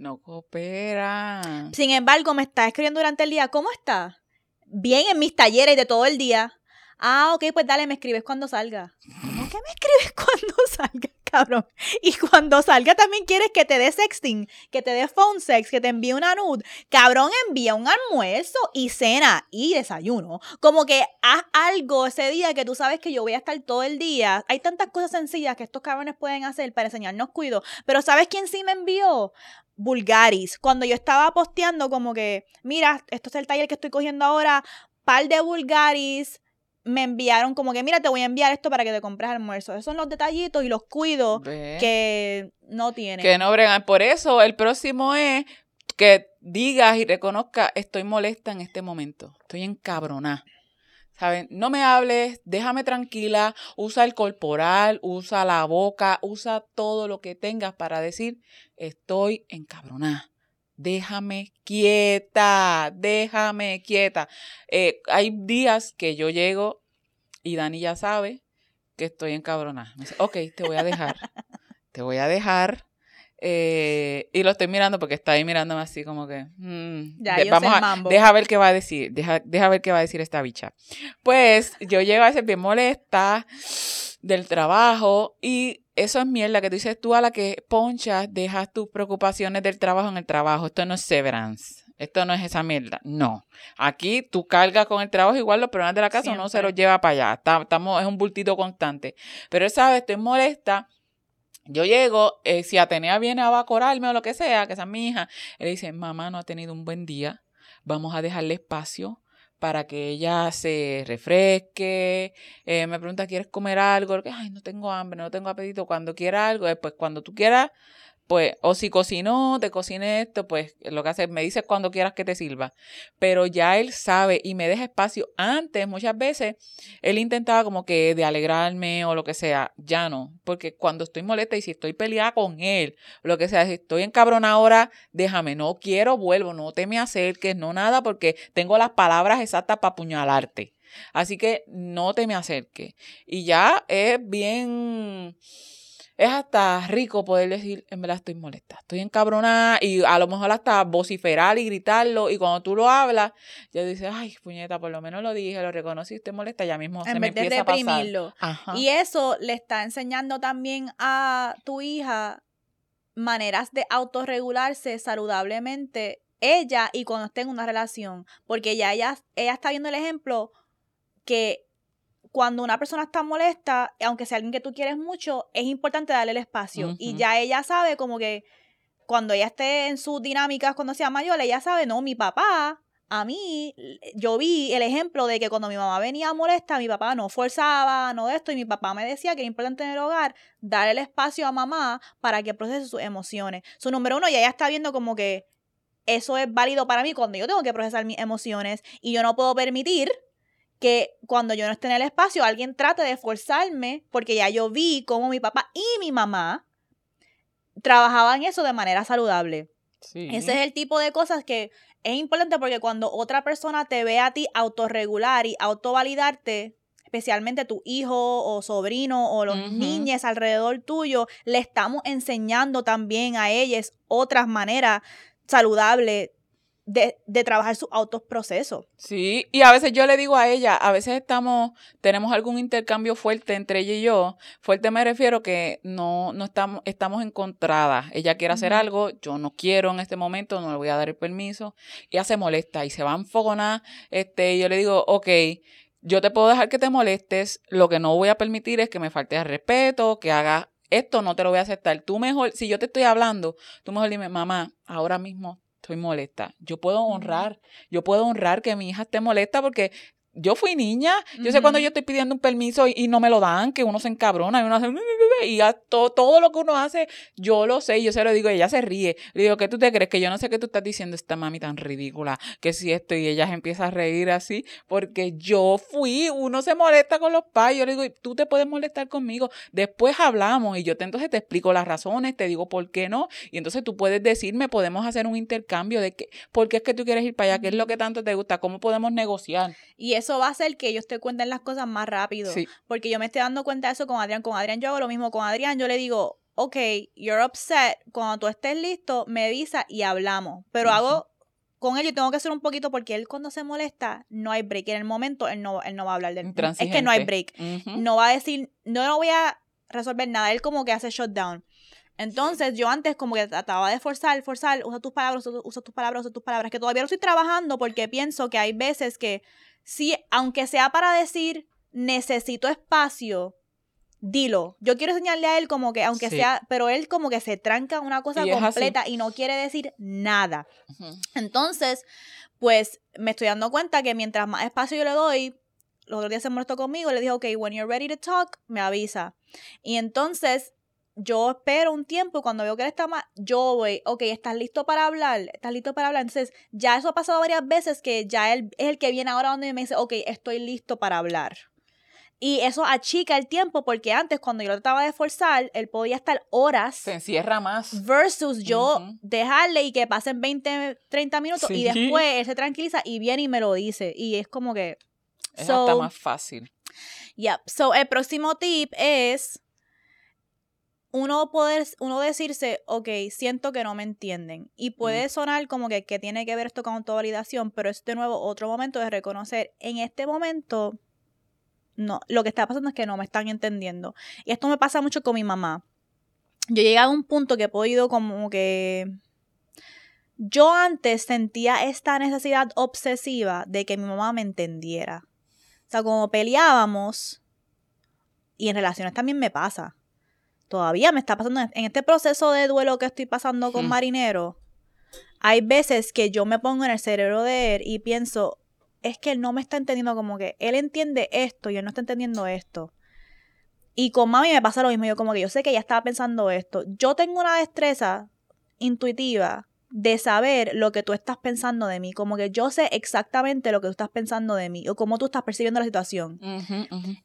S2: No coopera.
S1: Sin embargo, me estás escribiendo durante el día, ¿cómo estás? Bien en mis talleres de todo el día. Ah, ok, pues dale, me escribes cuando salga. ¿Cómo que me escribes cuando salga, cabrón? Y cuando salga también quieres que te dé sexting, que te dé phone sex, que te envíe una nude. Cabrón, envía un almuerzo y cena y desayuno. Como que haz algo ese día que tú sabes que yo voy a estar todo el día. Hay tantas cosas sencillas que estos cabrones pueden hacer para enseñarnos cuido. Pero ¿sabes quién sí me envió? Vulgaris. Cuando yo estaba posteando como que, mira, esto es el taller que estoy cogiendo ahora, par de Vulgaris me enviaron como que, mira, te voy a enviar esto para que te compres almuerzo. Esos son los detallitos y los cuidos
S2: Ve.
S1: que no tienen.
S2: Que no bregan. Por eso el próximo es que digas y reconozca, estoy molesta en este momento, estoy encabronada. ¿Saben? No me hables, déjame tranquila, usa el corporal, usa la boca, usa todo lo que tengas para decir, estoy encabronada. Déjame quieta, déjame quieta. Eh, hay días que yo llego y Dani ya sabe que estoy encabronada. Me dice, ok, te voy a dejar. te voy a dejar. Eh, y lo estoy mirando porque está ahí mirándome así como que... mm,
S1: Ya,
S2: de-
S1: yo sé
S2: vamos a,
S1: mambo.
S2: deja ver qué va a decir. Deja, deja ver qué va a decir esta bicha. Pues yo llego a veces bien molesta del trabajo y eso es mierda que tú dices tú a la que ponchas, dejas tus preocupaciones del trabajo en el trabajo. Esto no es severance. Esto no es esa mierda. No. Aquí tú cargas con el trabajo igual los problemas de la casa uno se
S1: Siempre.
S2: los lleva para allá. Está- Estamos, es un bultito constante. Pero él sabe, estoy molesta. Yo llego, eh, si Atenea viene a vacorarme o lo que sea, que esa es mi hija, él dice, mamá no ha tenido un buen día, vamos a dejarle espacio para que ella se refresque, eh, me pregunta, ¿quieres comer algo? Lo que, Ay, no tengo hambre, no tengo apetito, cuando quiera algo, pues cuando tú quieras, pues, o si cocinó, te cocine esto, pues lo que hace, me dices cuando quieras que te sirva. Pero ya él sabe y me deja espacio. Antes, muchas veces, él intentaba como que de alegrarme o lo que sea. Ya no, porque cuando estoy molesta y si estoy peleada con él, lo que sea, si estoy encabronada ahora, déjame, no quiero, vuelvo, no te me acerques, no nada, porque tengo las palabras exactas para apuñalarte. Así que no te me acerques. Y ya es bien, es hasta rico poder decir, en verdad estoy molesta, estoy encabronada y a lo mejor hasta vociferar y gritarlo. Y cuando tú lo hablas, ya dices, ay, puñeta, por lo menos lo dije, lo reconocí, estoy molesta, ya mismo se
S1: en
S2: me
S1: vez de
S2: empieza a pasar.
S1: reprimirlo.
S2: Ajá.
S1: Y eso le está enseñando también a tu hija maneras de autorregularse saludablemente ella y cuando esté en una relación. Porque ya ella, ella está viendo el ejemplo que cuando una persona está molesta, aunque sea alguien que tú quieres mucho, es importante darle el espacio. Y
S2: Ujú.
S1: ya ella sabe como que cuando ella esté en sus dinámicas, cuando sea mayor, ella sabe, no, mi papá, a mí, yo vi el ejemplo de que cuando mi mamá venía molesta, mi papá no forzaba, no esto, y mi papá me decía que era importante en el hogar dar el espacio a mamá para que procese sus emociones. Su número uno, ya ella está viendo como que eso es válido para mí cuando yo tengo que procesar mis emociones y yo no puedo permitir que cuando yo no esté en el espacio alguien trate de forzarme porque ya yo vi cómo mi papá y mi mamá trabajaban eso de manera saludable.
S2: Sí.
S1: Ese es el tipo de cosas que es importante porque cuando otra persona te ve a ti autorregular y autovalidarte, especialmente tu hijo o sobrino o los niños alrededor tuyo, le estamos enseñando también a ellos otras maneras saludables de, de trabajar sus autos procesos.
S2: Sí, y a veces yo le digo a ella, a veces estamos, tenemos algún intercambio fuerte entre ella y yo. Fuerte me refiero que no, no estamos, estamos encontradas. Ella quiere hacer algo, yo no quiero en este momento, no le voy a dar el permiso. Y ella se molesta y se va a enfogonar. Este, y yo le digo, ok, yo te puedo dejar que te molestes, lo que no voy a permitir es que me faltes al respeto, que hagas esto, no te lo voy a aceptar. Tú mejor, si yo te estoy hablando, tú mejor dime, mamá, ahora mismo estoy molesta. Yo puedo honrar, yo puedo honrar que mi hija esté molesta porque yo fui niña. Yo sé cuando yo estoy pidiendo un permiso y, y no me lo dan, que uno se encabrona y uno hace y to- todo lo que uno hace, yo lo sé, y yo se lo digo, ella se ríe. Le digo, ¿qué tú te crees? Que yo no sé qué tú estás diciendo esta mami tan ridícula, que si esto, y ella se empieza a reír así, porque yo fui, uno se molesta con los pais, yo le digo, tú te puedes molestar conmigo, después hablamos y yo te, entonces te explico las razones, te digo por qué no, y entonces tú puedes decirme, podemos hacer un intercambio de que, por qué es que tú quieres ir para allá, qué es lo que tanto te gusta, cómo podemos negociar.
S1: Y eso va a hacer que ellos te cuenten las cosas más rápido.
S2: Sí.
S1: Porque yo me estoy dando cuenta de eso con Adrián. Con Adrián yo hago lo mismo. Con Adrián yo le digo, ok, you're upset. Cuando tú estés listo, me avisa y hablamos. Pero hago, con él yo tengo que hacer un poquito porque él cuando se molesta, no hay break. En el momento él no, él no va a hablar del Es que no hay break. No va a decir, no lo voy a resolver nada. Él como que hace shutdown. Entonces, yo antes como que trataba de forzar, forzar, usa tus palabras, usa usa tus palabras, usa tus palabras, que todavía lo estoy trabajando porque pienso que hay veces que sí, aunque sea para decir necesito espacio, dilo. Yo quiero enseñarle a él como que, aunque
S2: Sí.
S1: sea, pero él como que se tranca una cosa
S2: Y
S1: completa y no quiere decir nada. Entonces, pues me estoy dando cuenta que mientras más espacio yo le doy, los otros días se molestó conmigo, le dije, ok, when you're ready to talk, me avisa. Y entonces yo espero un tiempo y cuando veo que él está mal, yo voy, ok, ¿estás listo para hablar? ¿Estás listo para hablar? Entonces, ya eso ha pasado varias veces que ya él es el que viene ahora donde me dice, ok, estoy listo para hablar. Y eso achica el tiempo porque antes cuando yo lo trataba de forzar, él podía estar horas
S2: Se encierra más.
S1: versus yo dejarle y que pasen 20, 30 minutos y después él se tranquiliza y viene y me lo dice. Y es como que...
S2: Es
S1: So-
S2: hasta más fácil.
S1: Yep. So, el próximo tip es uno poder, uno decirse, ok, siento que no me entienden. Y puede sonar como que, que tiene que ver esto con autovalidación, pero es de nuevo otro momento de reconocer, en este momento, no, lo que está pasando es que no me están entendiendo. Y esto me pasa mucho con mi mamá. Yo llegué a un punto que he podido como que... Yo antes sentía esta necesidad obsesiva de que mi mamá me entendiera. O sea, como peleábamos, y en relaciones también me pasa. Todavía me está pasando en este proceso de duelo que estoy pasando con
S2: Hmm.
S1: Marinero. Hay veces que yo me pongo en el cerebro de él y pienso, es que él no me está entendiendo como que él entiende esto y él no está entendiendo esto. Y con mami me pasa lo mismo, yo como que yo sé que ella estaba pensando esto. Yo tengo una destreza intuitiva de saber lo que tú estás pensando de mí, como que yo sé exactamente lo que tú estás pensando de mí o cómo tú estás percibiendo la situación.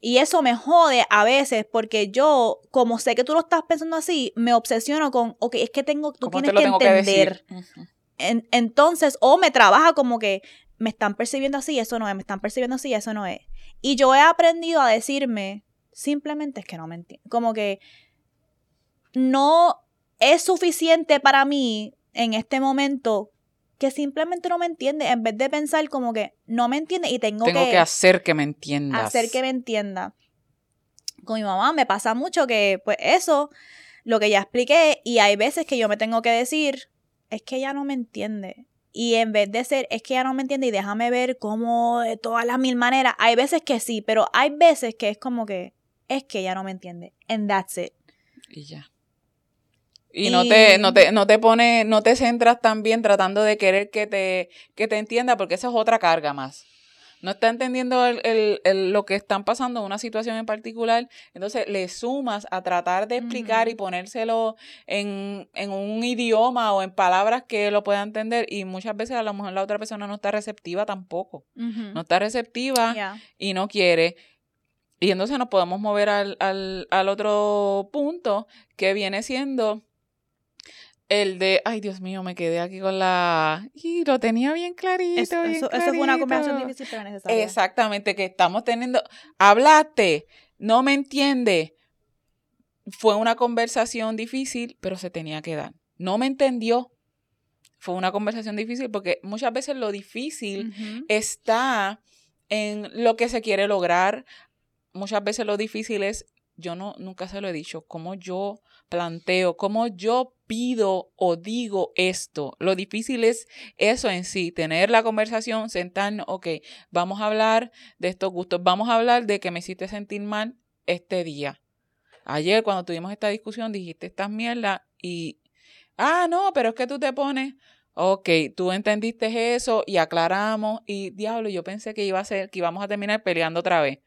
S1: Y eso me jode a veces porque yo, como sé que tú lo estás pensando así, me obsesiono con, ok, es que tengo, tú
S2: ¿Cómo
S1: tienes
S2: te
S1: que entender. En- entonces, o me trabaja como que me están percibiendo así, eso no es, me están percibiendo así, eso no es. Y yo he aprendido a decirme, simplemente es que no me entiendo. Como que no es suficiente para mí en este momento que simplemente no me entiende, en vez de pensar como que no me entiende y tengo,
S2: Tengo que hacer que me entiendas.
S1: hacer que me entienda. Con mi mamá me pasa mucho que, pues eso, lo que ya expliqué, y hay veces que yo me tengo que decir, es que ella no me entiende. Y en vez de ser, es que ella no me entiende y déjame ver cómo de todas las mil maneras, hay veces que sí, pero hay veces que es como que, es que ella no me entiende. And that's it.
S2: Y ya. Y, no te, no te, no te pone, no te centras también tratando de querer que te, que te entienda, porque esa es otra carga más. No está entendiendo el, el- el- lo que están pasando en una situación en particular, entonces le sumas a tratar de explicar y ponérselo en, en un idioma o en palabras que lo pueda entender y muchas veces a lo mejor la otra persona no está receptiva tampoco. No está receptiva
S1: Yeah.
S2: y no quiere. Y entonces nos podemos mover al, al, al otro punto que viene siendo el de, ay Dios mío, me quedé aquí con la... Y lo tenía bien clarito.
S1: Eso,
S2: bien
S1: eso- eso fue una conversación difícil pero necesaria.
S2: Exactamente, que estamos teniendo, hablaste, no me entiende. Fue una conversación difícil, pero se tenía que dar. No me entendió. fue una conversación difícil porque muchas veces lo difícil está en lo que se quiere lograr. Muchas veces lo difícil es, yo no, nunca se lo he dicho, cómo yo planteo, cómo yo pido o digo esto. Lo difícil es eso en sí, tener la conversación, sentarnos, ok, vamos a hablar de estos gustos, vamos a hablar de que me hiciste sentir mal este día. Ayer cuando tuvimos esta discusión dijiste estas mierdas y, ah, no, pero es que tú te pones, ok, tú entendiste eso y aclaramos y diablo, yo pensé que iba a ser, que íbamos a terminar peleando otra vez.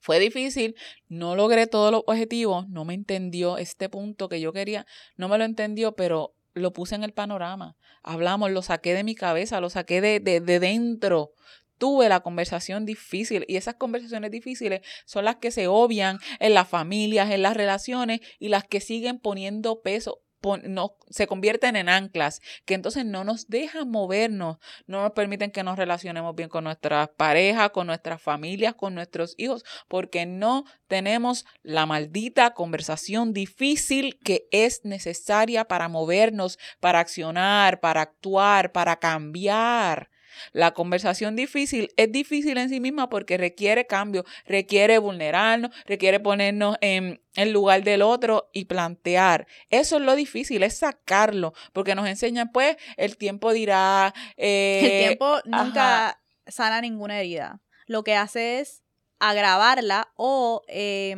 S2: Fue difícil, no logré todos los objetivos, no me entendió este punto que yo quería, no me lo entendió, pero lo puse en el panorama. Hablamos, lo saqué de mi cabeza, lo saqué de, de, de dentro. Tuve la conversación difícil y esas conversaciones difíciles son las que se obvian en las familias, en las relaciones y las que siguen poniendo peso, no, se convierten en anclas, que entonces no nos dejan movernos, no nos permiten que nos relacionemos bien con nuestras parejas, con nuestras familias, con nuestros hijos, porque no tenemos la maldita conversación difícil que es necesaria para movernos, para accionar, para actuar, para cambiar. La conversación difícil es difícil en sí misma porque requiere cambio, requiere vulnerarnos, requiere ponernos en el lugar del otro y plantear. Eso es lo difícil, es sacarlo, porque nos enseñan, pues, el tiempo dirá. eh,
S1: El tiempo nunca sana ninguna herida. Lo que hace es agravarla o eh,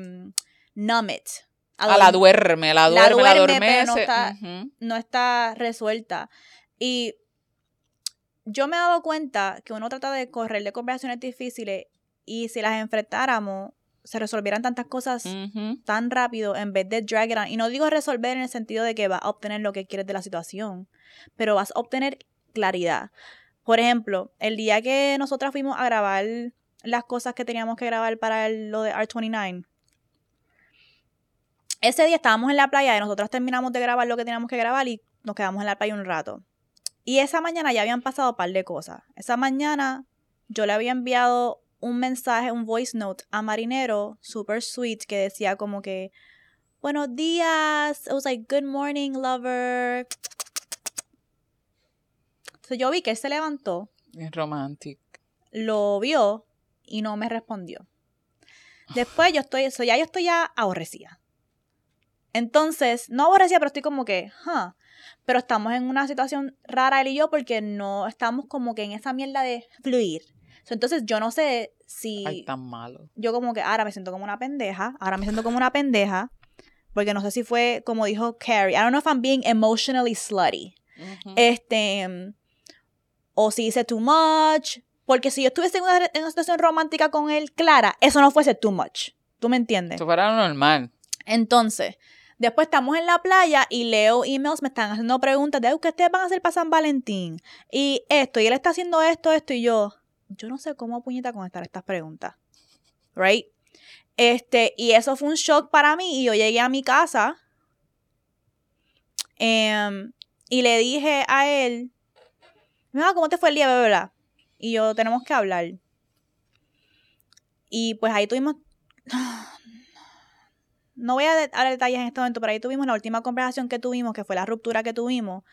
S1: numb it.
S2: A la duerme, la
S1: La
S2: duerme, la,
S1: duerme, pero no
S2: adormece.
S1: está-
S2: Ujú.
S1: no está resuelta. Y yo me he dado cuenta que uno trata de correr de conversaciones difíciles y si las enfrentáramos, se resolvieran tantas cosas tan rápido en vez de drag it on. Y no digo resolver en el sentido de que vas a obtener lo que quieres de la situación, pero vas a obtener claridad. Por ejemplo, el día que nosotras fuimos a grabar las cosas que teníamos que grabar para el- lo de R29, ese día estábamos en la playa y nosotras terminamos de grabar lo que teníamos que grabar y nos quedamos en la playa un rato. Y esa mañana ya habían pasado un par de cosas. Esa mañana yo le había enviado un mensaje, un voice note a Marinero, super sweet, que decía como que, buenos días, it was like, good morning, lover. Entonces yo vi que él se levantó,
S2: Es romántico.
S1: lo vio y no me respondió. Después yo estoy, so ya yo estoy ya aborrecida. Entonces, no aborrecida, pero estoy como que, huh. Pero estamos en una situación rara él y yo porque no estamos como que en esa mierda de fluir. So, entonces yo no sé si
S2: Ay, tan malo.
S1: yo como que ahora me siento como una pendeja, ahora me siento como una pendeja, porque no sé si fue como dijo Carrie, I don't know if I'm being emotionally slutty. Este, o si hice too much, porque si yo estuviese en una, en una situación romántica con él, Clara, eso no fuese too much. ¿Tú me entiendes?
S2: Esto fuera normal.
S1: Entonces, después estamos en la playa y leo emails, me están haciendo preguntas de "Ay, ¿qué ustedes van a hacer para San Valentín? Y esto, y él está haciendo esto, esto, y yo, yo no sé cómo puñeta contestar estas preguntas. Right? Este, y eso fue un shock para mí. Y yo llegué a mi casa em, y le dije a él, "Mira, ¿cómo te fue el día, bla, bla, bla?". Y yo, tenemos que hablar. Y pues ahí tuvimos no voy a dar detalles en este momento, pero ahí tuvimos la última conversación que tuvimos, que fue la ruptura que tuvimos,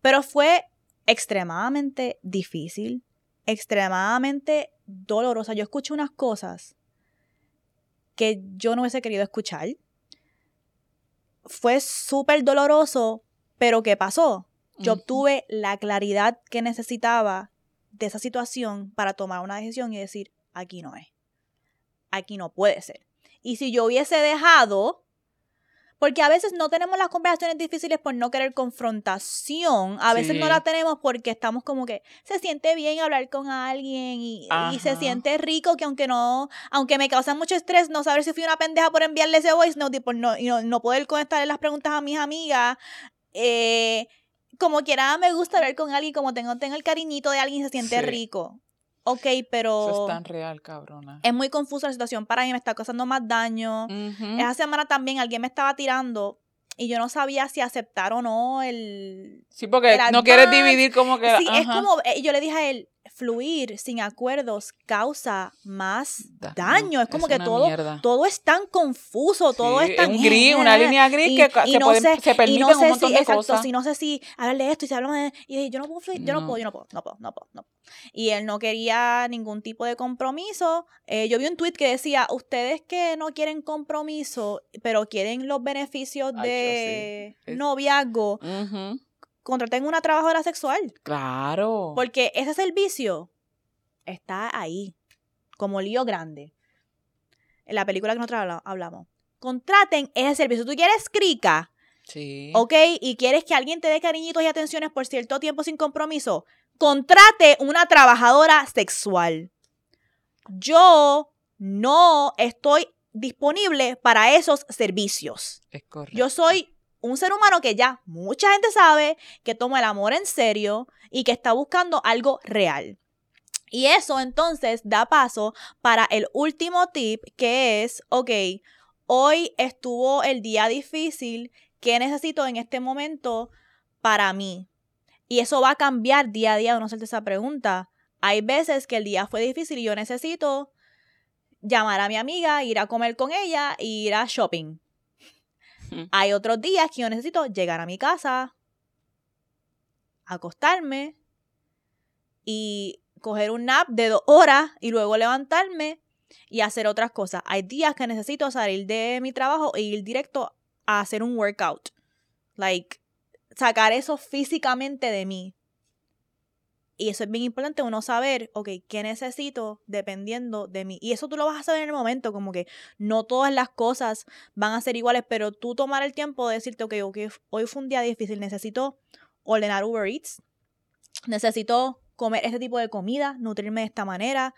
S1: pero fue extremadamente difícil, extremadamente dolorosa. Yo escuché unas cosas que yo no hubiese querido escuchar. Fue súper doloroso, pero ¿qué pasó? Yo obtuve la claridad que necesitaba de esa situación para tomar una decisión y decir, aquí no es. Aquí no puede ser. Y si yo hubiese dejado, porque a veces no tenemos las conversaciones difíciles por no querer confrontación, a veces no la tenemos porque estamos como que se siente bien hablar con alguien y, y se siente rico que aunque no, aunque me causa mucho estrés no saber si fui una pendeja por enviarle ese voice note y por no, y no, no poder contestarle las preguntas a mis amigas, eh, como quiera me gusta hablar con alguien, como tengo, tengo el cariñito de alguien y se siente
S2: Sí.
S1: rico. Ok, pero
S2: Eso es tan real, cabrona.
S1: es muy confusa la situación para mí, me está causando más daño.
S2: Ujú.
S1: Esa semana también alguien me estaba tirando y yo no sabía si aceptar o no el...
S2: Sí, porque
S1: el
S2: no quieres dividir como que...
S1: Sí, es como, eh, yo le dije a él, fluir sin acuerdos causa más
S2: Da-
S1: daño. Es como
S2: es
S1: que todo,
S2: mierda.
S1: todo es tan confuso, todo es tan...
S2: un gris, una línea gris
S1: y-
S2: que
S1: y
S2: se
S1: no
S2: pueden-
S1: sé-
S2: se
S1: y
S2: un montón
S1: si,
S2: de
S1: exacto,
S2: cosas.
S1: si no sé si hablar de esto y si hablamos de... Y yo no puedo fluir, yo no,
S2: No.
S1: puedo, yo no puedo, no puedo, no puedo, no puedo. Y él no quería ningún tipo de compromiso. Eh, yo vi un tweet que decía, ustedes que no quieren compromiso, pero quieren los beneficios
S2: Ay,
S1: de
S2: sí.
S1: Noviazgo,
S2: Ujú,
S1: contraten una trabajadora sexual.
S2: Claro.
S1: Porque ese servicio está ahí, como lío grande. En la película que nosotros habla- hablamos. Contraten ese servicio. Tú quieres crica,
S2: sí.
S1: ¿ok? Y quieres que alguien te dé cariñitos y atenciones por cierto tiempo sin compromiso. Contrate una trabajadora sexual. Yo no estoy disponible para esos servicios.
S2: Es correcto.
S1: Yo soy un ser humano que ya mucha gente sabe que toma el amor en serio y que está buscando algo real. Y eso entonces da paso para el último tip que es, ok, hoy estuvo el día difícil, ¿qué necesito en este momento para mí? Y eso va a cambiar día a día de no hacerte esa pregunta. Hay veces que el día fue difícil y yo necesito llamar a mi amiga, ir a comer con ella e ir a shopping. Hay otros días que yo necesito llegar a mi casa, acostarme y coger un nap de dos horas y luego levantarme y hacer otras cosas. Hay días que necesito salir de mi trabajo e ir directo a hacer un workout. Like, sacar eso físicamente de mí. Y eso es bien importante, uno saber, ok, ¿qué necesito dependiendo de mí? Y eso tú lo vas a saber en el momento, como que no todas las cosas van a ser iguales, pero tú tomar el tiempo de decirte, ok, ok, hoy fue un día difícil, necesito ordenar Uber Eats, necesito comer este tipo de comida, nutrirme de esta manera,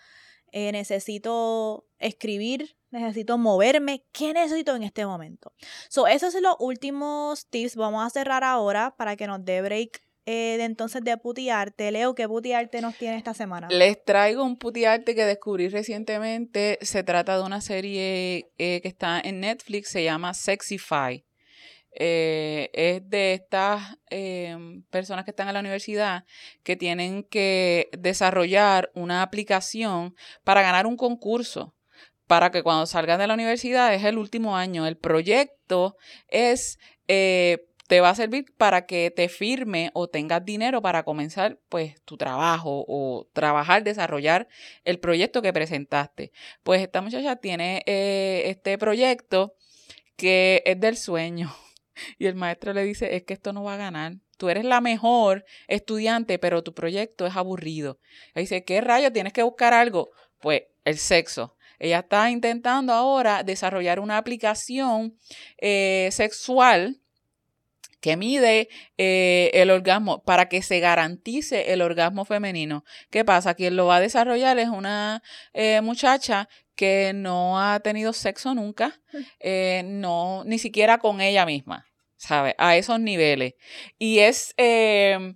S1: eh, necesito escribir, necesito moverme, ¿qué necesito en este momento? So, esos son los últimos tips, vamos a cerrar ahora para que nos dé break eh, de entonces de putearte. Leo, ¿qué putearte nos tiene esta semana?
S2: Les traigo un putiarte que descubrí recientemente. Se trata de una serie eh, que está en Netflix, se llama Sexify. Eh, es de estas eh, personas que están en la universidad que tienen que desarrollar una aplicación para ganar un concurso. Para que cuando salgan de la universidad es el último año. El proyecto es eh, te va a servir para que te firme o tengas dinero para comenzar pues tu trabajo o trabajar, desarrollar el proyecto que presentaste. Pues esta muchacha tiene eh, este proyecto que es del sueño y el maestro le dice es que esto no va a ganar. Tú eres la mejor estudiante, pero tu proyecto es aburrido. Ella dice, ¿qué rayo? Tienes que buscar algo. Pues el sexo. Ella está intentando ahora desarrollar una aplicación eh, sexual que mide eh, el orgasmo para que se garantice el orgasmo femenino. ¿Qué pasa? Quien lo va a desarrollar es una eh, muchacha que no ha tenido sexo nunca, eh, no, ni siquiera con ella misma, ¿sabes? A esos niveles. Y es, eh,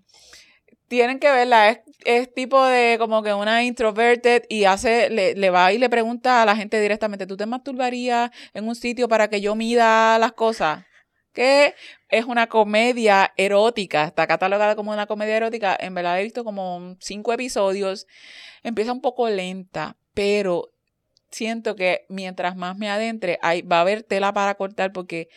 S2: tienen que verla, es, es tipo de como que una introverted y hace, le, le va y le pregunta a la gente directamente, ¿tú te masturbarías en un sitio para que yo mida las cosas? Que es una comedia erótica, está catalogada como una comedia erótica, en verdad he visto como cinco episodios, empieza un poco lenta, pero siento que mientras más me adentre, hay, va a haber tela para cortar porque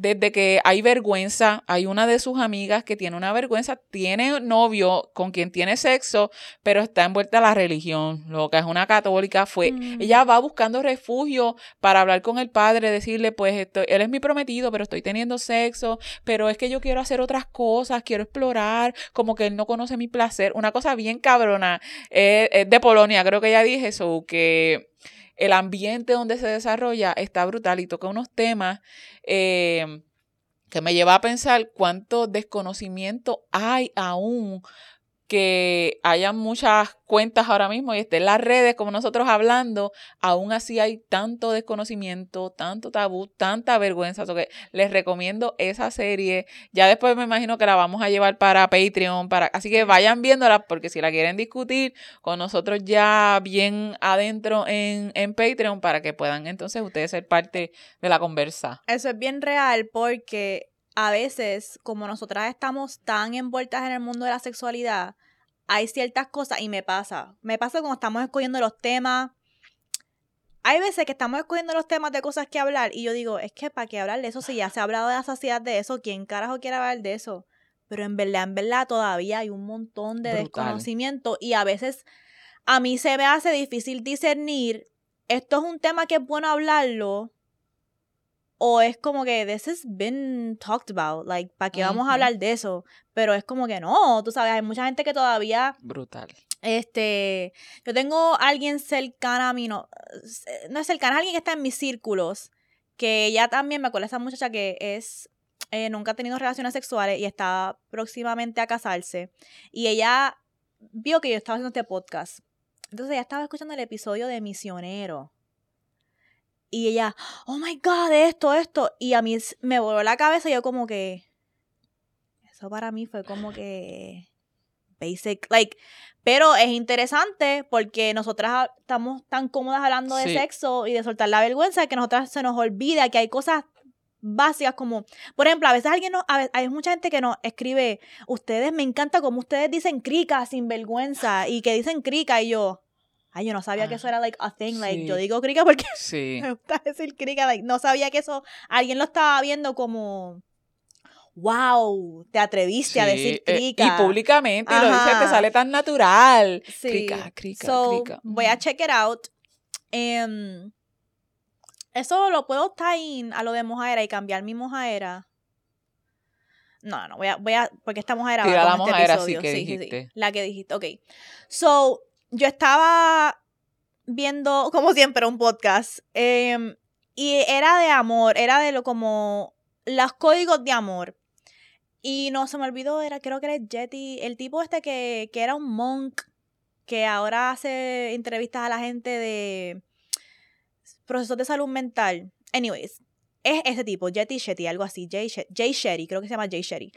S2: desde que hay vergüenza, hay una de sus amigas que tiene una vergüenza, tiene novio con quien tiene sexo, pero está envuelta a la religión, lo que es una católica, fue,
S1: Mm.
S2: ella va buscando refugio para hablar con el padre, decirle, pues, él es mi prometido, pero estoy teniendo sexo, pero es que yo quiero hacer otras cosas, quiero explorar, como que él no conoce mi placer, una cosa bien cabrona, eh, es de Polonia, creo que ella dije eso, que el ambiente donde se desarrolla está brutal y toca unos temas eh, que me lleva a pensar cuánto desconocimiento hay aún que haya muchas cuentas ahora mismo y estén las redes como nosotros hablando, aún así hay tanto desconocimiento, tanto tabú, tanta vergüenza. So que les recomiendo esa serie. Ya después me imagino que la vamos a llevar para Patreon, para, así que vayan viéndola porque si la quieren discutir con nosotros ya bien adentro en, en Patreon para que puedan entonces ustedes ser parte de la conversa.
S1: Eso es bien real porque a veces, como nosotras estamos tan envueltas en el mundo de la sexualidad, hay ciertas cosas y me pasa. Me pasa cuando estamos escogiendo los temas. Hay veces que estamos escogiendo los temas de cosas que hablar y yo digo, es que para qué hablar de eso si ya se ha hablado de la sociedad de eso, ¿quién carajo quiere hablar de eso? Pero en verdad, en verdad todavía hay un montón de
S2: Brutal.
S1: desconocimiento y a veces a mí se me hace difícil discernir, esto es un tema que es bueno hablarlo o es como que this has been talked about, like, ¿para qué vamos a hablar de eso? Pero es como que no, tú sabes, hay mucha gente que todavía
S2: Brutal.
S1: este, yo tengo alguien cercana a mí, no, eh, no es cercana, es alguien que está en mis círculos, que ella también, me acuerdo de esa muchacha que es, eh, nunca ha tenido relaciones sexuales y está próximamente a casarse. Y ella vio que yo estaba haciendo este podcast. Entonces ella estaba escuchando el episodio de Misionero. Y ella, oh my God, esto, esto. Y a mí me voló la cabeza y yo como que... Eso para mí fue como que... Basic, like... Pero es interesante porque nosotras estamos tan cómodas hablando de
S2: Sí.
S1: sexo y de soltar la vergüenza que nosotras se nos olvida que hay cosas básicas como, por ejemplo, a veces alguien no, a ve- hay mucha gente que nos escribe, ustedes me encanta como ustedes dicen crica sin vergüenza y que dicen crica y yo, ay, yo no sabía que eso era like a thing, like
S2: Sí.
S1: yo digo crica porque
S2: Sí.
S1: me gusta decir crica, like, no sabía que eso alguien lo estaba viendo como wow, te atreviste a
S2: Sí,
S1: decir
S2: eh,
S1: crica.
S2: y públicamente y lo dices, te sale tan natural.
S1: Sí.
S2: Crica, crica,
S1: So,
S2: crica.
S1: Voy a check it out. Em, eso lo puedo tie a lo de mojaera y cambiar mi mojaera. No, no, voy a, voy a, porque esta mojaera va
S2: Tira
S1: con
S2: la
S1: este
S2: mojaera, sí,
S1: episodio.
S2: que
S1: sí, sí, sí.
S2: dijiste.
S1: La que dijiste, ok. So, yo estaba viendo, como siempre, un podcast. em, y era de amor, era de lo como los códigos de amor. Y no se me olvidó, era, creo que era Jetty, el tipo este que, que era un monk, que ahora hace entrevistas a la gente de procesos de salud mental. Anyways, es ese tipo, Jetty Shetty, algo así, Jay, She- Jay Shetty, creo que se llama Jay Shetty.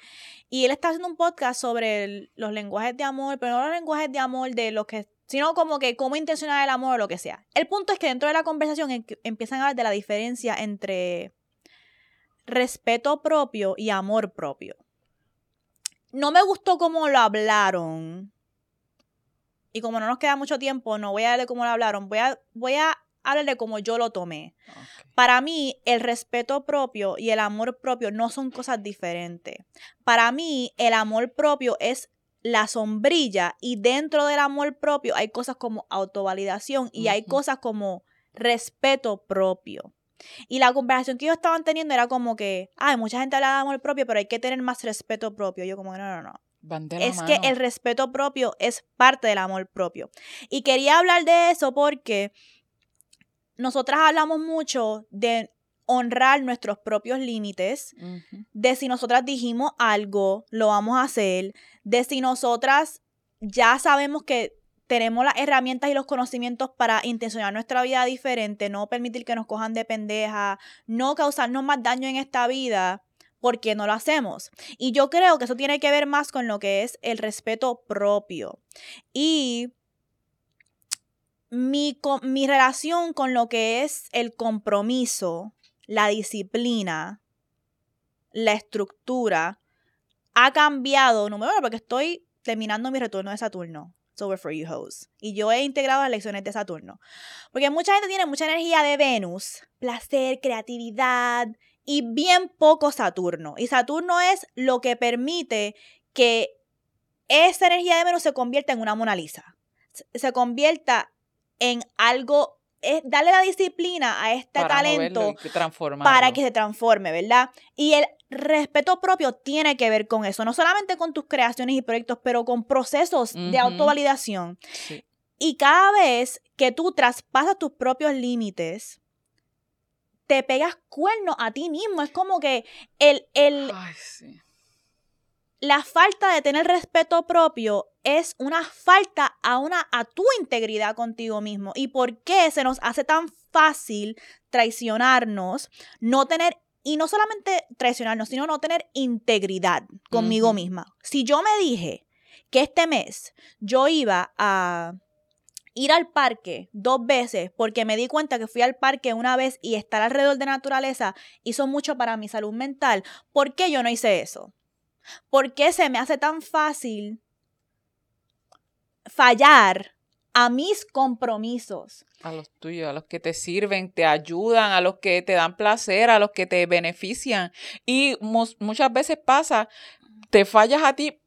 S1: Y él está haciendo un podcast sobre los lenguajes de amor, pero no los lenguajes de amor de los que, sino como que cómo intencionar el amor o lo que sea. El punto es que dentro de la conversación empiezan a hablar de la diferencia entre respeto propio y amor propio. No me gustó cómo lo hablaron. Y como no nos queda mucho tiempo, no voy a de cómo lo hablaron. Voy a, voy a hablar de cómo yo lo tomé. Para mí, el respeto propio y el amor propio no son cosas diferentes. Para mí, el amor propio es la sombrilla y dentro del amor propio hay cosas como autovalidación y hay cosas como respeto propio. Y la conversación que ellos estaban teniendo era como que, ay, mucha gente habla de amor propio, pero hay que tener más respeto propio. Yo como, no, no, no.
S2: Van de la
S1: Es que el respeto propio es parte del amor propio. Y quería hablar de eso porque nosotras hablamos mucho de honrar nuestros propios límites, de si nosotras dijimos algo, lo vamos a hacer, de si nosotras ya sabemos que tenemos las herramientas y los conocimientos para intencionar nuestra vida diferente, no permitir que nos cojan de pendeja, no causarnos más daño en esta vida, porque no lo hacemos. Y yo creo que eso tiene que ver más con lo que es el respeto propio. Y mi, mi relación con lo que es el compromiso, la disciplina, la estructura, ha cambiado, número uno, porque estoy terminando mi retorno de Saturno. It's over for you hoes. Y yo he integrado las lecciones de Saturno. Porque mucha gente tiene mucha energía de Venus, placer, creatividad y bien poco Saturno. Y Saturno es lo que permite que esa energía de Venus se convierta en una Mona Lisa. Se convierta en algo, es darle la disciplina a este
S2: Para
S1: talento para que se transforme, ¿verdad? Y el respeto propio tiene que ver con eso, no solamente con tus creaciones y proyectos, pero con procesos de autovalidación.
S2: Sí.
S1: Y cada vez que tú traspasas tus propios límites, te pegas cuernos a ti mismo. Es como que el, el,
S2: Ay, sí.
S1: La falta de tener respeto propio es una falta a, una, a tu integridad contigo mismo. ¿Y por qué se nos hace tan fácil traicionarnos, no tener, y no solamente traicionarnos, sino no tener integridad conmigo misma? Si yo me dije que este mes yo iba a ir al parque dos veces porque me di cuenta que fui al parque una vez y estar alrededor de naturaleza hizo mucho para mi salud mental, ¿por qué yo no hice eso? ¿Por qué se me hace tan fácil fallar a mis compromisos.
S2: A los tuyos, a los que te sirven, te ayudan, a los que te dan placer, a los que te benefician. Y muchas veces pasa, te fallas a ti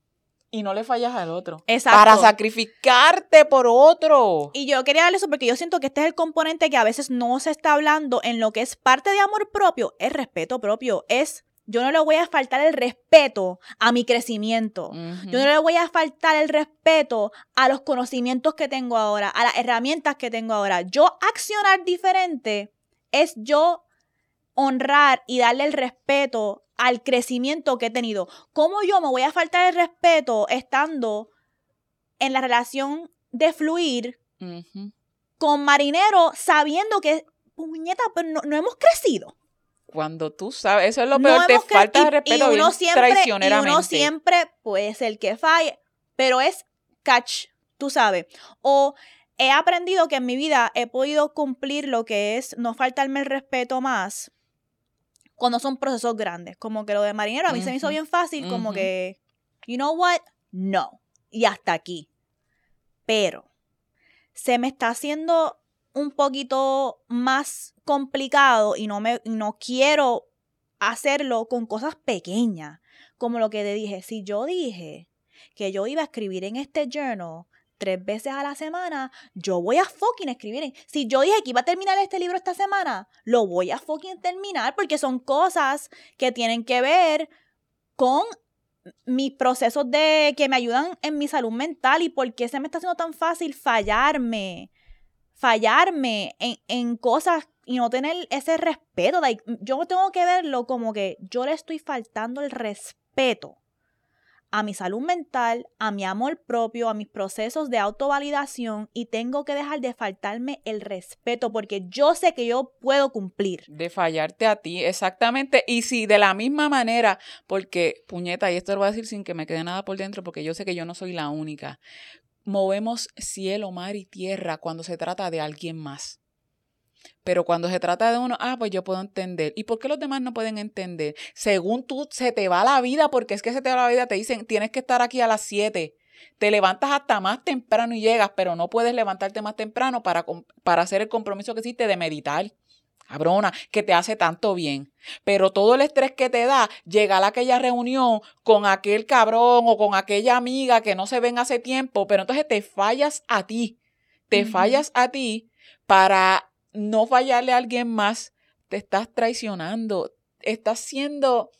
S2: y no le fallas al otro.
S1: Exacto.
S2: Para sacrificarte por otro.
S1: Y yo quería darle eso porque yo siento que este es el componente que a veces no se está hablando en lo que es parte de amor propio, es respeto propio, es yo no le voy a faltar el respeto a mi crecimiento. Yo no le voy a faltar el respeto a los conocimientos que tengo ahora, a las herramientas que tengo ahora. Yo accionar diferente es yo honrar y darle el respeto al crecimiento que he tenido. ¿Cómo yo me voy a faltar el respeto estando en la relación de fluir con marinero sabiendo que, puñeta, pero no, hemos crecido?
S2: Cuando tú sabes, eso es lo peor, te falta el respeto y, uno siempre, traicioneramente.
S1: Y uno siempre puede ser que falle, pero es catch, tú sabes. O he aprendido que en mi vida he podido cumplir lo que es no faltarme el respeto más cuando son procesos grandes. Como que lo de marinero a mí se me hizo bien fácil, como que, you know what, no. Y hasta aquí. Pero se me está haciendo un poquito más complicado y no, me, no quiero hacerlo con cosas pequeñas. Como lo que te dije, si yo dije que yo iba a escribir en este journal tres veces a la semana, yo voy a fucking escribir. Si yo dije que iba a terminar este libro esta semana, lo voy a fucking terminar porque son cosas que tienen que ver con mis procesos de que me ayudan en mi salud mental y por qué se me está haciendo tan fácil fallarme, fallarme en, en cosas y no tener ese respeto. yo tengo que verlo como que yo le estoy faltando el respeto a mi salud mental, a mi amor propio, a mis procesos de autovalidación y tengo que dejar de faltarme el respeto porque yo sé que yo puedo cumplir.
S2: De fallarte a ti, exactamente. Y si de la misma manera, porque puñeta, y esto lo voy a decir sin que me quede nada por dentro porque yo sé que yo no soy la única, movemos cielo, mar y tierra cuando se trata de alguien más. Pero cuando se trata de uno, ah, pues yo puedo entender. ¿Y por qué los demás no pueden entender? Según tú, se te va la vida, porque es que se te va la vida, te dicen, tienes que estar aquí a las 7. Te levantas hasta más temprano y llegas, pero no puedes levantarte más temprano para, para hacer el compromiso que hiciste de meditar. Cabrona, que te hace tanto bien. Pero todo el estrés que te da, llegar a aquella reunión con aquel cabrón o con aquella amiga que no se ven hace tiempo, pero entonces te fallas a ti. Te fallas a ti para no fallarle a alguien más, te estás traicionando, estás siendo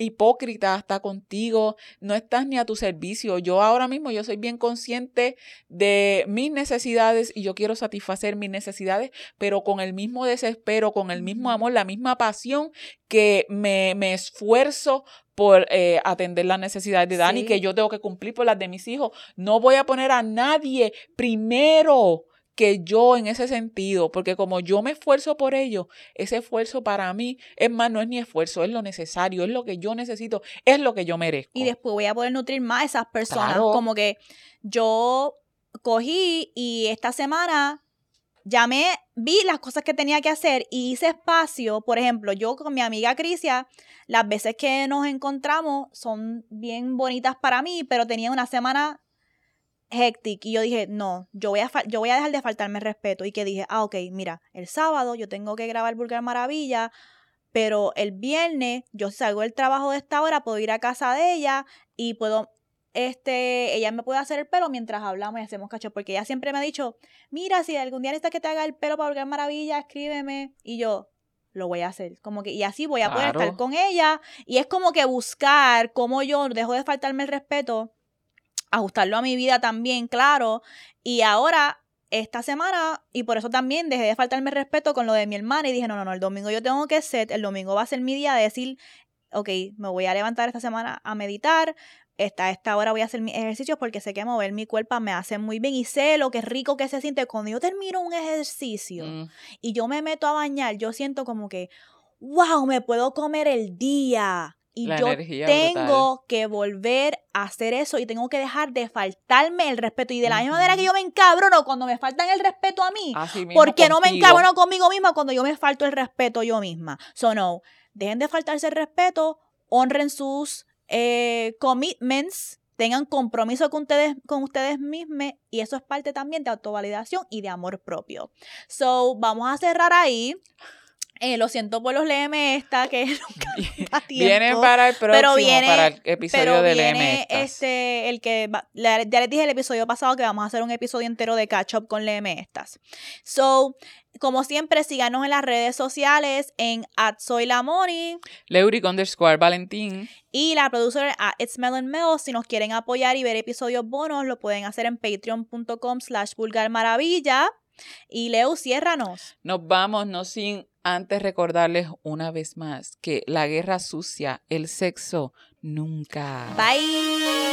S2: hipócrita hasta contigo, no estás ni a tu servicio. Yo ahora mismo yo soy bien consciente de mis necesidades y yo quiero satisfacer mis necesidades, pero con el mismo desespero, con el mismo amor, la misma pasión que me, me esfuerzo por eh, atender las necesidades de Dani, que yo tengo que cumplir por las de mis hijos. No voy a poner a nadie primero que yo en ese sentido, porque como yo me esfuerzo por ello, ese esfuerzo para mí, es más, no es ni esfuerzo, es lo necesario, es lo que yo necesito, es lo que yo merezco.
S1: Y después voy a poder nutrir más a esas personas, como que yo cogí y esta semana llamé, vi las cosas que tenía que hacer y hice espacio. Por ejemplo, yo con mi amiga Crisia, las veces que nos encontramos son bien bonitas para mí, pero tenía una semana hectic y yo dije, no, yo voy, a yo voy a dejar de faltarme respeto y que dije, ah, ok, mira, el sábado yo tengo que grabar Vulgar Maravilla, pero el viernes yo salgo del trabajo de esta hora, puedo ir a casa de ella y puedo, este, ella me puede hacer el pelo mientras hablamos y hacemos cacho, porque ella siempre me ha dicho, mira, si algún día necesitas que te haga el pelo para Vulgar Maravilla, escríbeme y yo, lo voy a hacer. Como que, y así voy a poder estar con ella. Y es como que buscar cómo yo dejo de faltarme el respeto ajustarlo a mi vida también, claro. Y ahora, esta semana, y por eso también dejé de faltarme respeto con lo de mi hermana y dije, no, no, no, el domingo yo tengo que ser, el domingo va a ser mi día de decir, ok, me voy a levantar esta semana a meditar, esta, esta hora voy a hacer mis ejercicios porque sé que mover mi cuerpo me hace muy bien y sé lo que rico que se siente cuando yo termino un ejercicio mm. y yo me meto a bañar, yo siento como que, wow, me puedo comer el día y yo tengo que volver a hacer eso y tengo que dejar de faltarme el respeto. Y de la misma manera que yo me encabrono cuando me faltan el respeto a mí, porque no me encabrono conmigo misma cuando yo me falto el respeto yo misma. So, no, dejen de faltarse el respeto, honren sus eh, commitments, tengan compromiso con ustedes, con ustedes mismos y eso es parte también de autovalidación y de amor propio. So, vamos a cerrar ahí. Eh, lo siento por los LM esta que nunca tiempo.
S2: Viene para el próximo,
S1: pero viene,
S2: para el episodio
S1: pero
S2: de
S1: viene
S2: LM.
S1: este, el que va- ya les dije el episodio pasado que vamos a hacer un episodio entero de catch up con LM estas. So, como siempre, síganos en las redes sociales en at soy la Moni
S2: Leuric underscore Valentín.
S1: y la productora a It's Melon Mel. Si nos quieren apoyar y ver episodios bonos, lo pueden hacer en patreon.com slash vulgar maravilla. Y Leo, ciérranos.
S2: Nos vamos, no sin antes recordarles una vez más que la guerra sucia, el sexo, nunca.
S1: Bye.